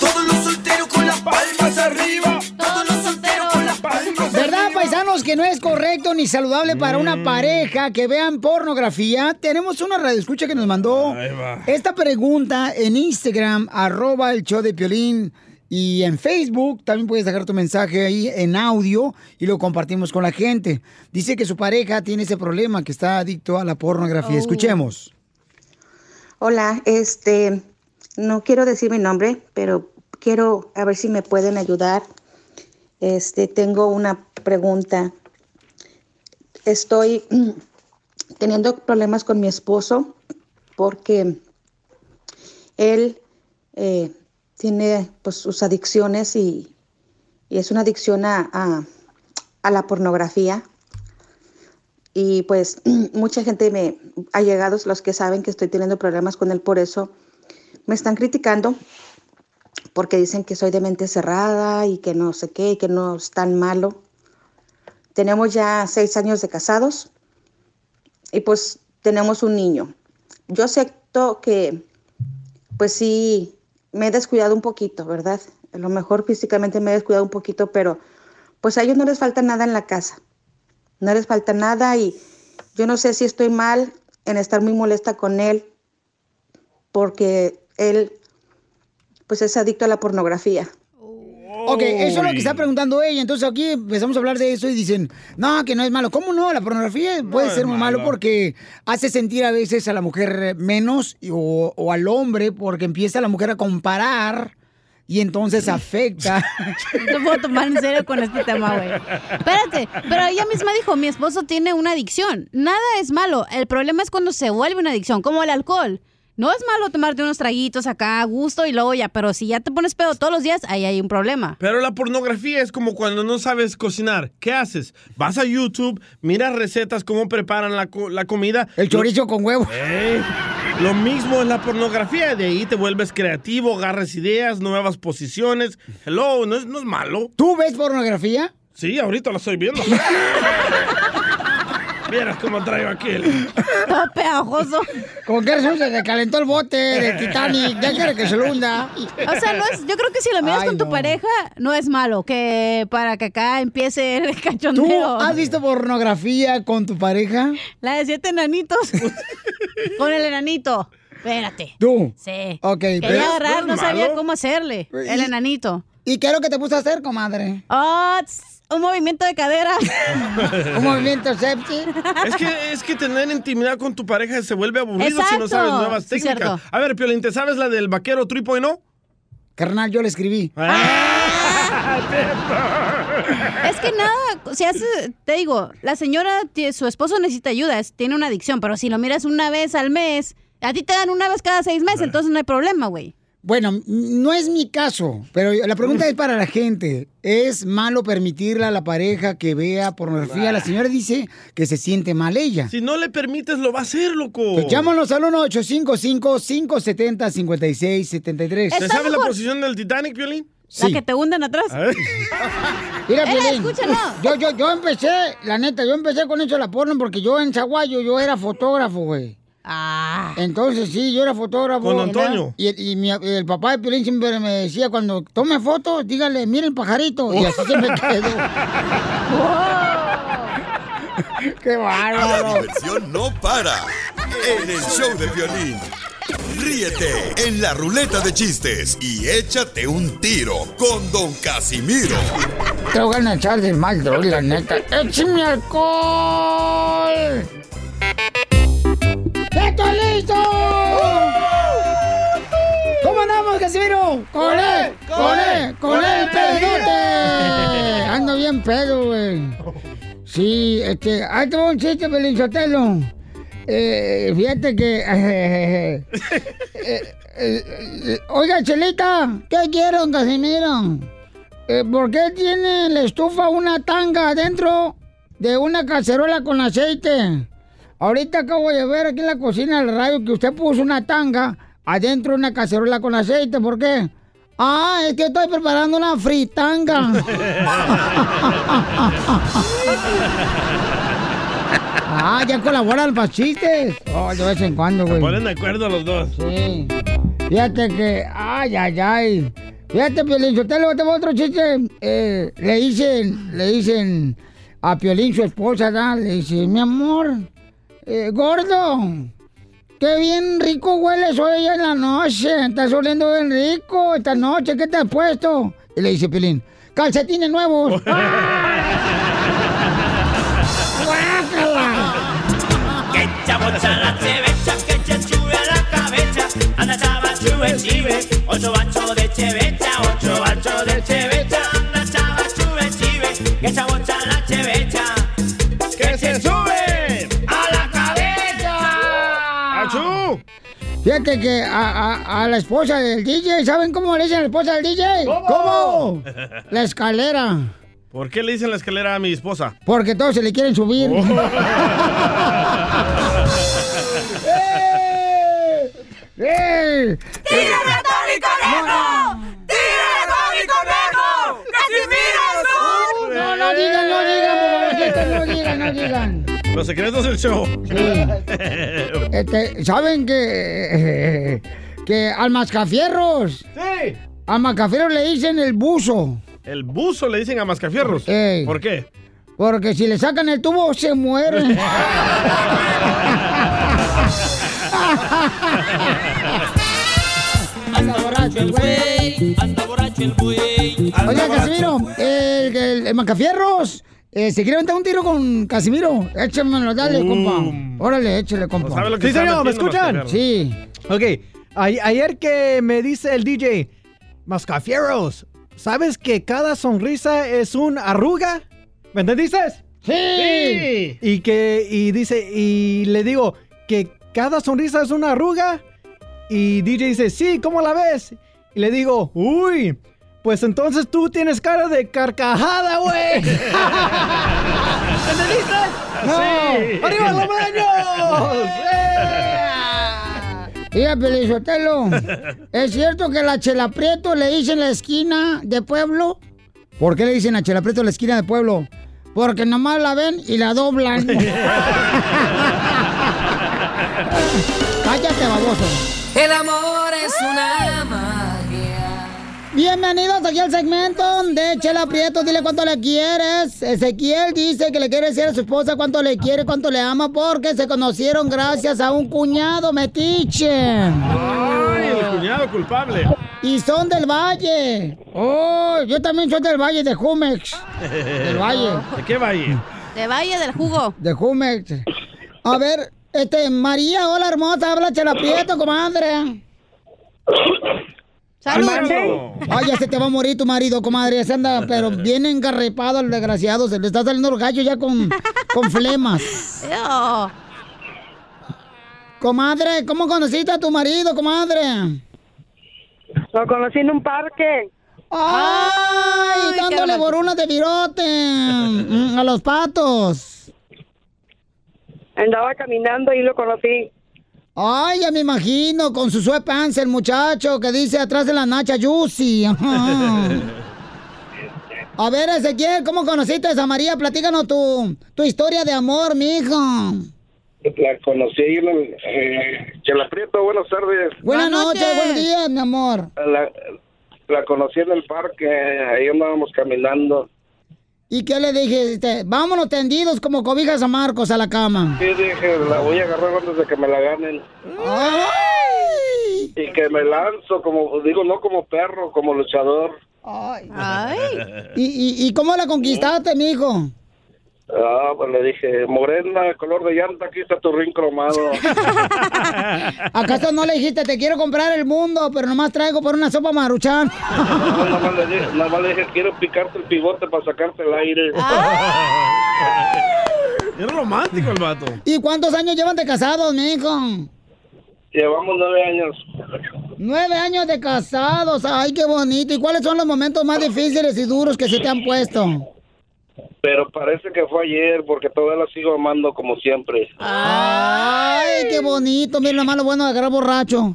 Speaker 17: Todos los solteros con las palmas arriba. Todos los solteros
Speaker 2: ¿Verdad, paisanos, que no es correcto ni saludable para una pareja que vean pornografía? Tenemos una radioescucha que nos mandó esta pregunta en Instagram, arroba el show de Piolín. Y en Facebook también puedes dejar tu mensaje ahí en audio y lo compartimos con la gente. Dice que su pareja tiene ese problema, que está adicto a la pornografía.
Speaker 16: Oh.
Speaker 2: Escuchemos.
Speaker 16: Hola, este, no quiero decir mi nombre, pero quiero a ver si me pueden ayudar. Este, tengo una pregunta. Estoy mm, teniendo problemas con mi esposo porque él eh, tiene pues sus adicciones y, es una adicción a- a la pornografía. Y pues mucha gente me ha llegado, los que saben que estoy teniendo problemas con él por eso, me están criticando porque dicen que soy de mente cerrada y que no sé qué, y que no es tan malo. Tenemos ya seis años de casados y pues tenemos un niño. Yo acepto que pues sí me he descuidado un poquito, ¿verdad? A lo mejor físicamente me he descuidado un poquito, pero pues a ellos no les falta nada en la casa. No les falta nada y yo no sé si estoy mal en estar muy molesta con él porque él pues es adicto a la pornografía.
Speaker 2: Ok, eso es lo que está preguntando ella. Entonces aquí empezamos a hablar de eso y dicen, no, que no es malo. ¿Cómo no? La pornografía puede ser muy malo
Speaker 3: malo.
Speaker 2: porque hace sentir a veces a la mujer menos y- o, o al hombre porque empieza la mujer a comparar y entonces afecta.
Speaker 8: No te puedo tomar en serio con este tema, güey. Espérate, pero ella misma dijo, mi esposo tiene una adicción. Nada es malo. El problema es cuando se vuelve una adicción, como el alcohol. No es malo tomarte unos traguitos acá a gusto y luego ya, pero si ya te pones pedo todos los días, ahí hay un problema.
Speaker 3: Pero la pornografía es como cuando no sabes cocinar. ¿Qué haces? Vas a YouTube, miras recetas, cómo preparan la, co- la comida.
Speaker 2: El chorizo con huevo.
Speaker 3: Eh, lo mismo es la pornografía. De ahí te vuelves creativo, agarras ideas, nuevas posiciones. Hello, no es, no es malo.
Speaker 2: ¿Tú ves pornografía?
Speaker 3: Sí, ahorita lo estoy viendo. Vieras cómo traigo aquí el...
Speaker 8: Todo pegajoso.
Speaker 2: Como que razón se le calentó el bote del Titanic. Ya quiere que se lo hunda.
Speaker 8: O sea, no es, yo creo que si lo miras
Speaker 2: Ay,
Speaker 8: con tu
Speaker 2: no.
Speaker 8: pareja, no es malo. Que para que acá empiece el
Speaker 2: ¿Tú
Speaker 8: cachondeo.
Speaker 2: has visto pornografía con tu pareja?
Speaker 8: La de siete enanitos. con el enanito. Espérate.
Speaker 2: ¿Tú?
Speaker 8: Sí.
Speaker 2: Ok,
Speaker 8: Quería
Speaker 2: pero-
Speaker 8: agarrar,
Speaker 2: ¿no
Speaker 8: sabía
Speaker 2: malo?
Speaker 8: cómo hacerle. El
Speaker 2: ¿Y-
Speaker 8: enanito.
Speaker 2: ¿Y qué es lo que te puso a hacer, comadre?
Speaker 8: Ah, tss, un movimiento de cadera.
Speaker 2: Un movimiento sepsi.
Speaker 3: Es que, es que tener intimidad con tu pareja se vuelve aburrido si no sabes nuevas técnicas. A ver, Piolín, ¿te sabes la del vaquero tripo y no?
Speaker 2: Carnal, yo le escribí.
Speaker 8: Es que nada, si hace, te digo, la señora, su esposo necesita ayuda, tiene una adicción, pero si lo miras una vez al mes, a ti te dan una vez cada seis meses, entonces no hay problema, güey.
Speaker 2: Bueno, no es mi caso, pero la pregunta es para la gente. ¿Es malo permitirle a la pareja que vea pornografía? La señora dice que se siente mal ella.
Speaker 3: Si no le permites, lo va a hacer, loco.
Speaker 2: Pues llámanos al 1-855-570-5673.
Speaker 3: ¿Te sabes la posición del Titanic, Piolín?
Speaker 8: La que te hunden atrás.
Speaker 2: Mira, Piolín,
Speaker 8: escúchalo.
Speaker 2: Yo, yo, yo empecé, la neta, yo empecé con eso de la porno porque yo en Zaguayo yo era fotógrafo, güey.
Speaker 8: Ah.
Speaker 2: Entonces sí, yo era fotógrafo.
Speaker 3: Con Antonio.
Speaker 2: Y, el- y mi- el papá de Piolín siempre me decía, cuando tome fotos, dígale, mire el pajarito. Y así se me quedó. ¡Qué
Speaker 5: La
Speaker 2: bárbaro!
Speaker 5: diversión no para. En el show de violín. Ríete en la ruleta de chistes y échate un tiro con Don Casimiro.
Speaker 2: Te voy a echar de mal, droga, la neta. ¡Échame alcohol! ¡Estoy listo! ¿Cómo andamos, Casimiro? ¡Con él! ¡Con él! ¡Con él, pedote! Ando bien pedo, güey. Sí, este... Ahí te un chiste, Pelinchotelo. Eh, fíjate que... eh, eh, eh, oiga, Chelita, ¿qué quiere, don Casimiro? ¿Por qué tiene la estufa una tanga adentro de una cacerola con aceite? Ahorita acabo de ver aquí en la cocina del radio que usted puso una tanga adentro de una cacerola con aceite. ¿Por qué? Ah, es que estoy preparando una fritanga. ah, ya colaboran para chistes. Oh, de vez en cuando, güey.
Speaker 3: Ponen de acuerdo los dos.
Speaker 2: Sí. Fíjate que, ay, ay, ay. Fíjate, Piolín, te lo tengo otro chiste. Eh, le dicen, le dicen a Piolín, su esposa, ¿da? le dice, mi amor, eh, gordo, qué bien rico hueles hoy en la noche. Estás oliendo bien rico esta noche, ¿qué te has puesto? Y le dice Piolín, calcetines nuevos.
Speaker 17: Que
Speaker 2: Fíjate que a, a- a la esposa del DJ, ¿saben cómo le dicen a la esposa del DJ? ¿Cómo? La escalera.
Speaker 3: ¿Por qué le dicen la escalera a mi esposa?
Speaker 2: Porque todos se le quieren subir.
Speaker 3: Oh.
Speaker 2: ¡Eh!
Speaker 17: ¡Tírame a Tony Conejo! ¡Tírame a Tony Conejo! ¡Casimiro
Speaker 2: No, no digan, no digan, por favor, no digan, no digan.
Speaker 3: Los secretos del show.
Speaker 2: Este, ¿saben que, que al mascafierros?
Speaker 3: Sí.
Speaker 2: Al mascafierros le dicen el buzo.
Speaker 3: El buzo le dicen a mascafierros.
Speaker 2: Ey.
Speaker 3: ¿Por qué?
Speaker 2: Porque si le sacan el tubo, se mueren.
Speaker 17: Anda borracho el güey, anda borracho el güey.
Speaker 2: Oiga, Casimiro, el, el, el Macafierros, eh, ¿se quiere aventar un tiro con Casimiro? Échamelo, dale, compa. Órale, échale, compa.
Speaker 3: sabe lo que
Speaker 28: Sí, señor, ¿me escuchan?
Speaker 2: Sí.
Speaker 28: Ok, a- ayer que me dice el DJ, Mascafieros, ¿sabes que cada sonrisa es un arruga? ¿Me entendiste?
Speaker 2: Sí.
Speaker 28: Y que, y dice, y le digo que cada sonrisa es una arruga. Y DJ dice, sí, ¿cómo la ves? Y le digo, uy, pues entonces tú tienes cara de carcajada, güey. ¿Entendiste?
Speaker 17: Sí.
Speaker 28: ¡Arriba los baños!
Speaker 2: Mira, Pelizotelo, ¿es cierto que la Chela Prieto le dicen la esquina de pueblo? ¿Por qué le dicen a Chela Prieto la esquina de pueblo? Porque nomás la ven y la doblan. Cállate, baboso.
Speaker 17: El amor es una.
Speaker 2: Bienvenidos aquí al segmento de Chela Prieto. Dile cuánto le quieres. Ezequiel dice que le quiere decir a su esposa cuánto le quiere, cuánto le ama, porque se conocieron gracias a un cuñado metiche.
Speaker 3: ¡Ay, el cuñado culpable!
Speaker 2: Y son del Valle. Oh, yo también soy del Valle, de Jumex. Del Valle.
Speaker 3: ¿De qué valle?
Speaker 8: De Valle del Jugo.
Speaker 2: De Jumex. A ver, este, María, hola hermosa, habla Chela Prieto, comadre.
Speaker 8: ¡Salud!
Speaker 2: Ay, ya se te va a morir tu marido, comadre. Se anda, pero bien engarrepado el desgraciado. Se le está saliendo el gallo ya con, con flemas. Comadre, ¿cómo conociste a tu marido, comadre?
Speaker 29: Lo conocí en un parque.
Speaker 2: ¡Ay! dándole borunas de virote mm, a los patos.
Speaker 29: Andaba caminando y lo conocí.
Speaker 2: Ay, ya me imagino, con su sweatpants el muchacho que dice atrás de la nacha Juicy. Ajá. A ver, Ezequiel, ¿cómo conociste a María? Platícanos tu, tu historia de amor, mijo.
Speaker 30: La conocí ahí en el... Eh, Chela Prieto, buenas tardes.
Speaker 2: Buenas noches, buen día, mi amor.
Speaker 30: La, la conocí en el parque, ahí andábamos caminando.
Speaker 2: ¿Y qué le dijiste? Vámonos tendidos como cobijas a Marcos a la cama.
Speaker 30: Sí, dije, la voy a agarrar antes de que me la ganen. Y que me lanzo, como digo, no como perro, como luchador.
Speaker 2: Ay. ¿Y, y, y cómo la conquistaste, mijo?
Speaker 30: Ah, pues le dije, morena, color de llanta, aquí está tu ring cromado.
Speaker 2: ¿Acaso no le dijiste, te quiero comprar el mundo, pero nomás traigo por una sopa maruchan?
Speaker 30: No, nada más le dije, nada más le dije, quiero picarte el pivote para sacarte el aire.
Speaker 3: Es romántico el vato.
Speaker 2: ¿Y cuántos años llevan de casados, mijo?
Speaker 30: Llevamos nueve años.
Speaker 2: Nueve años de casados, ay, qué bonito. ¿Y cuáles son los momentos más difíciles y duros que se te han puesto?
Speaker 30: Pero parece que fue ayer, porque todavía la sigo amando como siempre.
Speaker 2: Ay, qué bonito. Mira, lo malo bueno de agarrar borracho.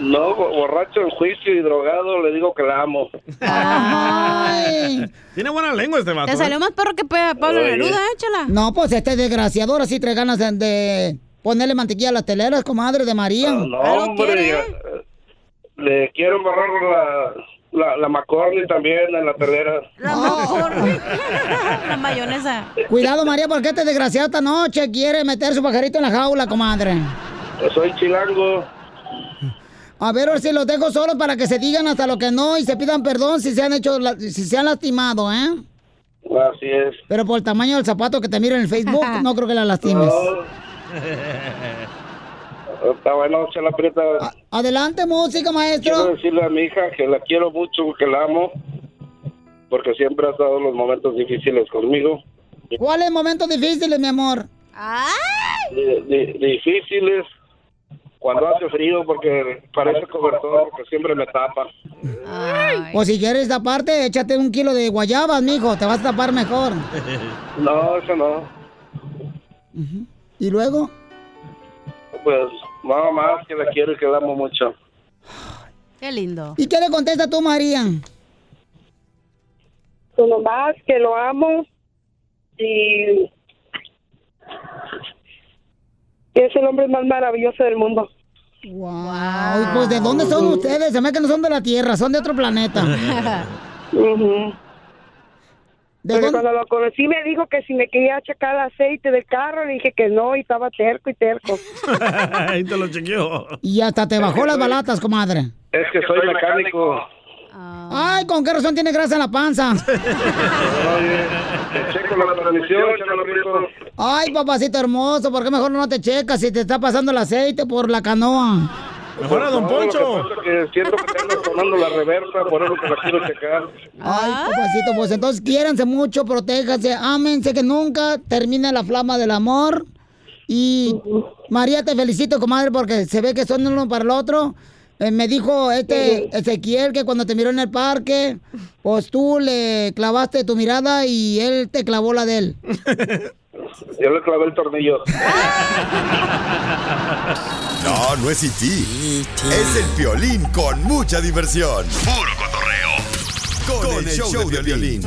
Speaker 30: No, bo- borracho en juicio y drogado, le digo que la amo.
Speaker 2: Ay.
Speaker 3: Tiene buena lengua este vato.
Speaker 8: Te salió
Speaker 3: ¿eh?
Speaker 8: más perro que Pablo. Neruda, échala.
Speaker 2: No, pues este desgraciador ahora sí trae ganas de, de ponerle mantequilla a las teleras, comadre de María.
Speaker 30: No, hombre, eh, le quiero embarrar la, la, la McCormick también en la telera.
Speaker 8: La mayonesa.
Speaker 2: Cuidado, María, porque este desgraciado esta noche quiere meter su pajarito en la jaula, comadre.
Speaker 30: Soy chilango.
Speaker 2: A ver, ahora si los dejo solos para que se digan hasta lo que no y se pidan perdón si se han hecho, la- si se han lastimado, ¿eh?
Speaker 30: Así es.
Speaker 2: Pero por el tamaño del zapato que te miro en el Facebook, no creo que la lastimes.
Speaker 30: Está bueno, se la aprieta.
Speaker 2: Adelante, música, maestro.
Speaker 30: Quiero decirle a mi hija que la quiero mucho, que la amo, porque siempre ha estado en los momentos difíciles conmigo.
Speaker 2: ¿Cuáles momentos difíciles, mi amor?
Speaker 30: Di- di- difíciles cuando hace frío, porque parece cobertor, que siempre me tapa.
Speaker 2: Pues si quieres taparte, échate un kilo de guayabas, mijo, te vas a tapar mejor.
Speaker 30: No, eso no.
Speaker 2: ¿Y luego?
Speaker 30: Pues nada más que la quiero y que la amo mucho.
Speaker 8: Qué lindo.
Speaker 2: ¿Y qué le contesta tú, María?
Speaker 29: Pues nomás que lo amo y que es el hombre más maravilloso del mundo.
Speaker 2: Ay, pues ¿de dónde son ustedes? Se me que no son de la Tierra, son de otro planeta.
Speaker 29: Porque cuando lo conocí me dijo que si me quería checar el aceite del carro, le dije que no y estaba terco y terco.
Speaker 3: Ahí te lo chequeó.
Speaker 2: Y hasta te bajó las balatas, comadre.
Speaker 30: Es que soy mecánico.
Speaker 2: Ay, ¿con qué razón tiene grasa en la panza?
Speaker 30: Oye, te checo la transmisión.
Speaker 2: Ay, papacito hermoso, ¿por qué mejor no te checas si te está pasando el aceite por la canoa?
Speaker 3: Mejor a Don Poncho.
Speaker 30: Que pasa es que siento que te anda sonando la reversa, por eso que la quiero checar.
Speaker 2: Ay, papacito, pues entonces quiéranse mucho, protéjanse, ámense, que nunca termine la flama del amor. Y María, te felicito, comadre, porque se ve que son uno para el otro. Eh, me dijo este Ezequiel que cuando te miró en el parque, pues tú le clavaste tu mirada y él te clavó la de él.
Speaker 30: Yo le clavé el tornillo.
Speaker 5: No, no es E.T. Es el violín con mucha diversión. Puro cotorreo. Con, el, show, de violín.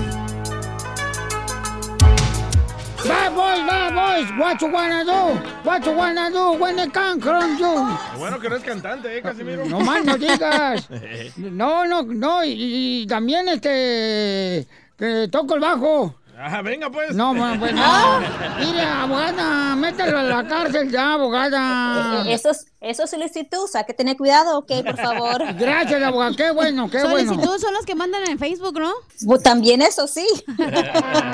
Speaker 2: Bad boys, bad boys, what you wanna do? What you wanna do when they come from you?
Speaker 3: Qué bueno que no es cantante, ¿eh, Casimiro?
Speaker 2: No más no digas. No, no, no, y, y también este que toco el bajo.
Speaker 3: Ah, venga pues.
Speaker 2: No, bueno, pues no. Mire, abogada, mételo a la cárcel ya, abogada.
Speaker 31: Eh, Eso es, eso es solicitud, o sea, que tener cuidado, ok, por favor.
Speaker 2: Gracias, abogada, qué bueno, qué bueno.
Speaker 8: Solicitudes son los que mandan en Facebook, ¿no?
Speaker 31: Pues También eso sí.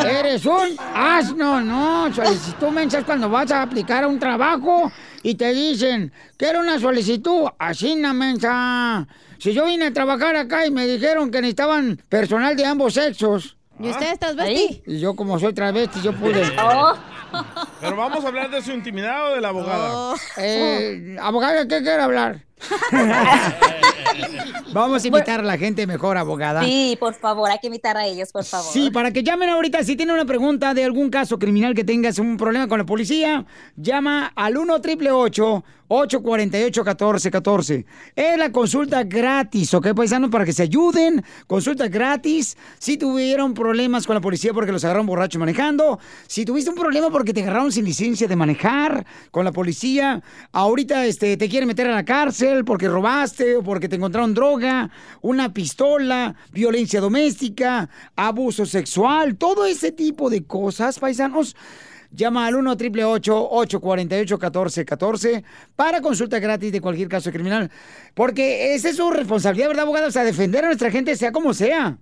Speaker 2: Eres un asno, no. Solicitud mensa cuando vas a aplicar a un trabajo y te dicen, quiero una solicitud. Así, na mensa. Si yo vine a trabajar acá y me dijeron que necesitaban personal de ambos sexos.
Speaker 8: ¿Y usted es transvesti?
Speaker 2: Y yo, como soy travesti, yo pude.
Speaker 3: Pero vamos a hablar de su intimidad o de la abogada.
Speaker 2: Eh, abogada, ¿qué quiere hablar? Vamos a invitar a la gente mejor, abogada.
Speaker 31: Sí, por favor, hay que invitar a ellos, por favor.
Speaker 2: Sí, para que llamen ahorita si tienen una pregunta de algún caso criminal que tengas un problema con la policía, llama al 1 888 848 1414 Es la consulta gratis, ¿ok, paisanos? Para que se ayuden. Consulta gratis. Si tuvieron problemas con la policía porque los agarraron borrachos manejando. Si tuviste un problema porque te agarraron sin licencia de manejar con la policía. Ahorita este, te quieren meter a la cárcel. Porque robaste o porque te encontraron droga, una pistola, violencia doméstica, abuso sexual, todo ese tipo de cosas, paisanos. Llama al 1 888 848 1414 para consulta gratis de cualquier caso criminal. Porque esa es su responsabilidad, ¿verdad, abogada? O sea, defender a nuestra gente sea como sea.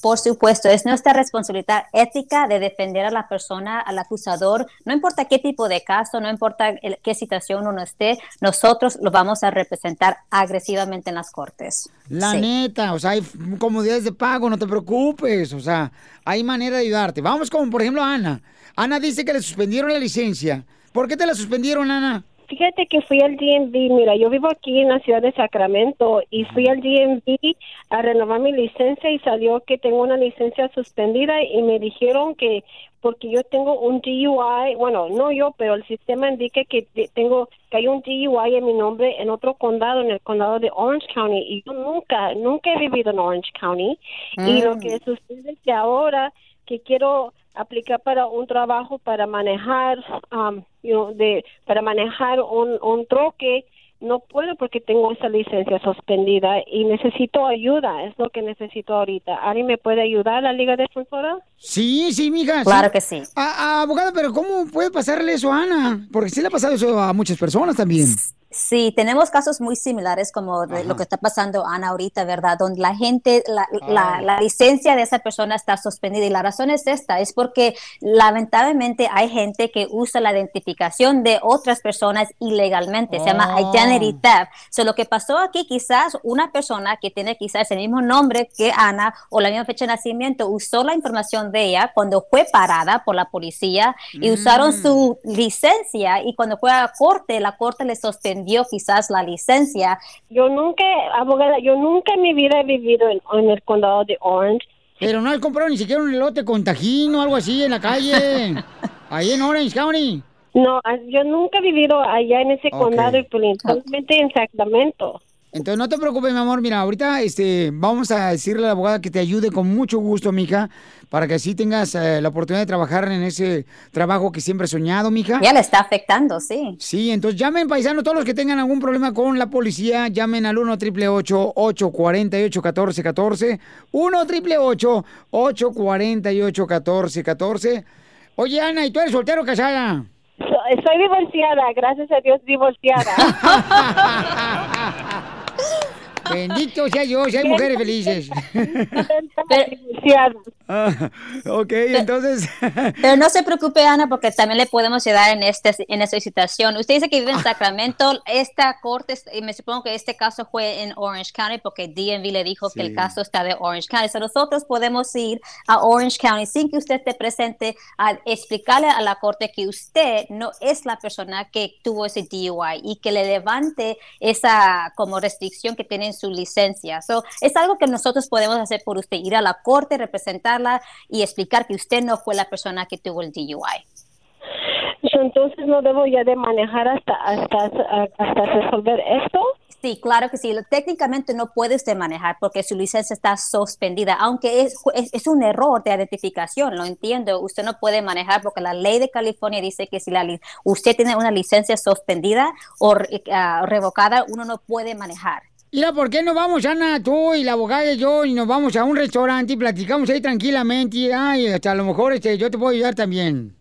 Speaker 31: Por supuesto, es nuestra responsabilidad ética de defender a la persona, al acusador, no importa qué tipo de caso, no importa el- qué situación uno esté, nosotros lo vamos a representar agresivamente en las cortes.
Speaker 2: La
Speaker 31: Sí.
Speaker 2: neta, o sea, hay comodidades de pago, no te preocupes, o sea, hay manera de ayudarte. Vamos con, por ejemplo, Ana. Ana dice que le suspendieron la licencia. ¿Por qué te la suspendieron, Ana?
Speaker 32: Fíjate que fui al DMV, mira, yo vivo aquí en la ciudad de Sacramento y fui al DMV a renovar mi licencia y salió que tengo una licencia suspendida y me dijeron que porque yo tengo un DUI, bueno, no yo, pero el sistema indica que te- tengo que hay un DUI en mi nombre en otro condado, en el condado de Orange County y yo nunca, nunca he vivido en Orange County y lo
Speaker 33: Mm.
Speaker 32: que sucede es que ahora que quiero aplicar para un trabajo para manejar um, you know, de para manejar un, un troque no puedo porque tengo esa licencia suspendida y necesito ayuda es lo que necesito ahorita. Alguien me puede ayudar la Liga Defensora
Speaker 2: Sí, sí, mija.
Speaker 31: Claro que sí.
Speaker 2: A- a- abogada, pero ¿cómo puede pasarle eso a Ana? Porque sí le ha pasado eso a muchas personas también.
Speaker 31: Sí, tenemos casos muy similares como de lo que está pasando Ana ahorita, ¿verdad? Donde la gente, la, la- la licencia de esa persona está suspendida y la razón es esta, es porque lamentablemente hay gente que usa la identificación de otras personas ilegalmente, se llama
Speaker 33: Oh.
Speaker 31: identity theft. So, lo que pasó aquí, quizás una persona que tiene quizás el mismo nombre que Ana o la misma fecha de nacimiento usó la información de ella cuando fue parada por la policía y usaron su licencia y cuando fue a la corte, la corte le suspendió quizás la licencia.
Speaker 32: yo nunca abogada yo nunca en mi vida he vivido en, en el condado de Orange
Speaker 2: Pero no has comprado ni siquiera un elote con tajín o algo así en la calle. Ahí en Orange County.
Speaker 32: no yo nunca he vivido allá en ese condado y principalmente en Sacramento
Speaker 2: Entonces no te preocupes, mi amor. Mira, ahorita este, vamos a decirle a la abogada que te ayude con mucho gusto, mija, para que así tengas eh, la oportunidad de trabajar en ese trabajo que siempre has soñado, mija.
Speaker 31: Ya le está afectando, sí.
Speaker 2: Sí, entonces llamen, paisanos, todos los que tengan algún problema con la policía, llamen al 1 888 848 1414 1 888 848 1414 Oye, Ana, ¿y tú eres soltero o casada?
Speaker 32: So- soy divorciada gracias a Dios divorciada
Speaker 2: Bendito sea Dios, hay mujeres felices. Ah, ok, entonces...
Speaker 31: Pero no se preocupe, Ana, porque también le podemos ayudar en, este, en esta situación. Usted dice que vive en Sacramento. Esta corte, y me supongo que este caso fue en Orange County porque DMV le dijo que el caso está de Orange County. So nosotros podemos ir a Orange County sin que usted esté presente a explicarle a la corte que usted no es la persona que tuvo ese DUI y que le levante esa como restricción que tiene en su licencia. So, es algo que nosotros podemos hacer por usted, ir a la corte, representarla y explicar que usted no fue la persona que tuvo el DUI.
Speaker 32: Entonces no debo ya de manejar hasta hasta hasta resolver esto
Speaker 31: Sí, claro que sí. Técnicamente no puede usted manejar porque su licencia está suspendida, aunque es, es, es un error de identificación, lo entiendo. Usted no puede manejar porque la ley de California dice que si la, usted tiene una licencia suspendida o ah, revocada, uno no puede manejar.
Speaker 2: Mira, ¿por qué no vamos, Ana, tú y la abogada y yo, y nos vamos a un restaurante y platicamos ahí tranquilamente? Y, ay, hasta a lo mejor este, yo te puedo ayudar también.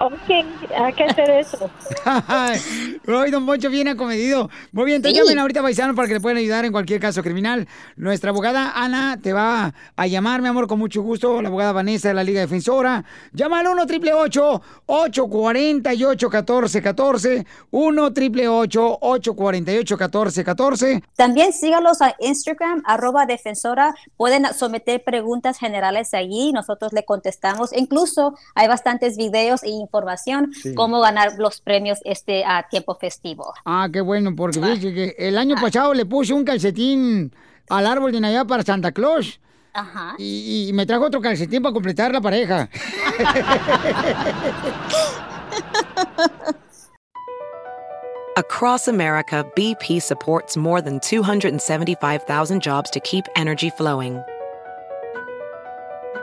Speaker 32: Ok, hay que hacer eso.
Speaker 2: Hoy Don Poncho viene acomedido. Muy bien, entonces
Speaker 32: Sí.
Speaker 2: llamen ahorita paisano para que le puedan ayudar en cualquier caso criminal. Nuestra abogada Ana te va a llamar, mi amor, con mucho gusto. La abogada Vanessa de la Liga Defensora. Llama al 1 888 848 1414 1 888 848 1414
Speaker 31: También sígalos a Instagram, arroba defensora. Pueden someter preguntas generales allí, nosotros le contestamos. Incluso hay bastantes videos e información
Speaker 2: Sí.
Speaker 31: cómo ganar los premios este a tiempo festivo.
Speaker 2: Ah, qué bueno, porque dice que el año pasado le puse un calcetín al árbol de Navidad para Santa Claus.
Speaker 31: Ajá.
Speaker 2: Y, y me trajo otro calcetín para completar la pareja.
Speaker 33: Across America, BP supports more than 275,000 jobs to keep energy flowing.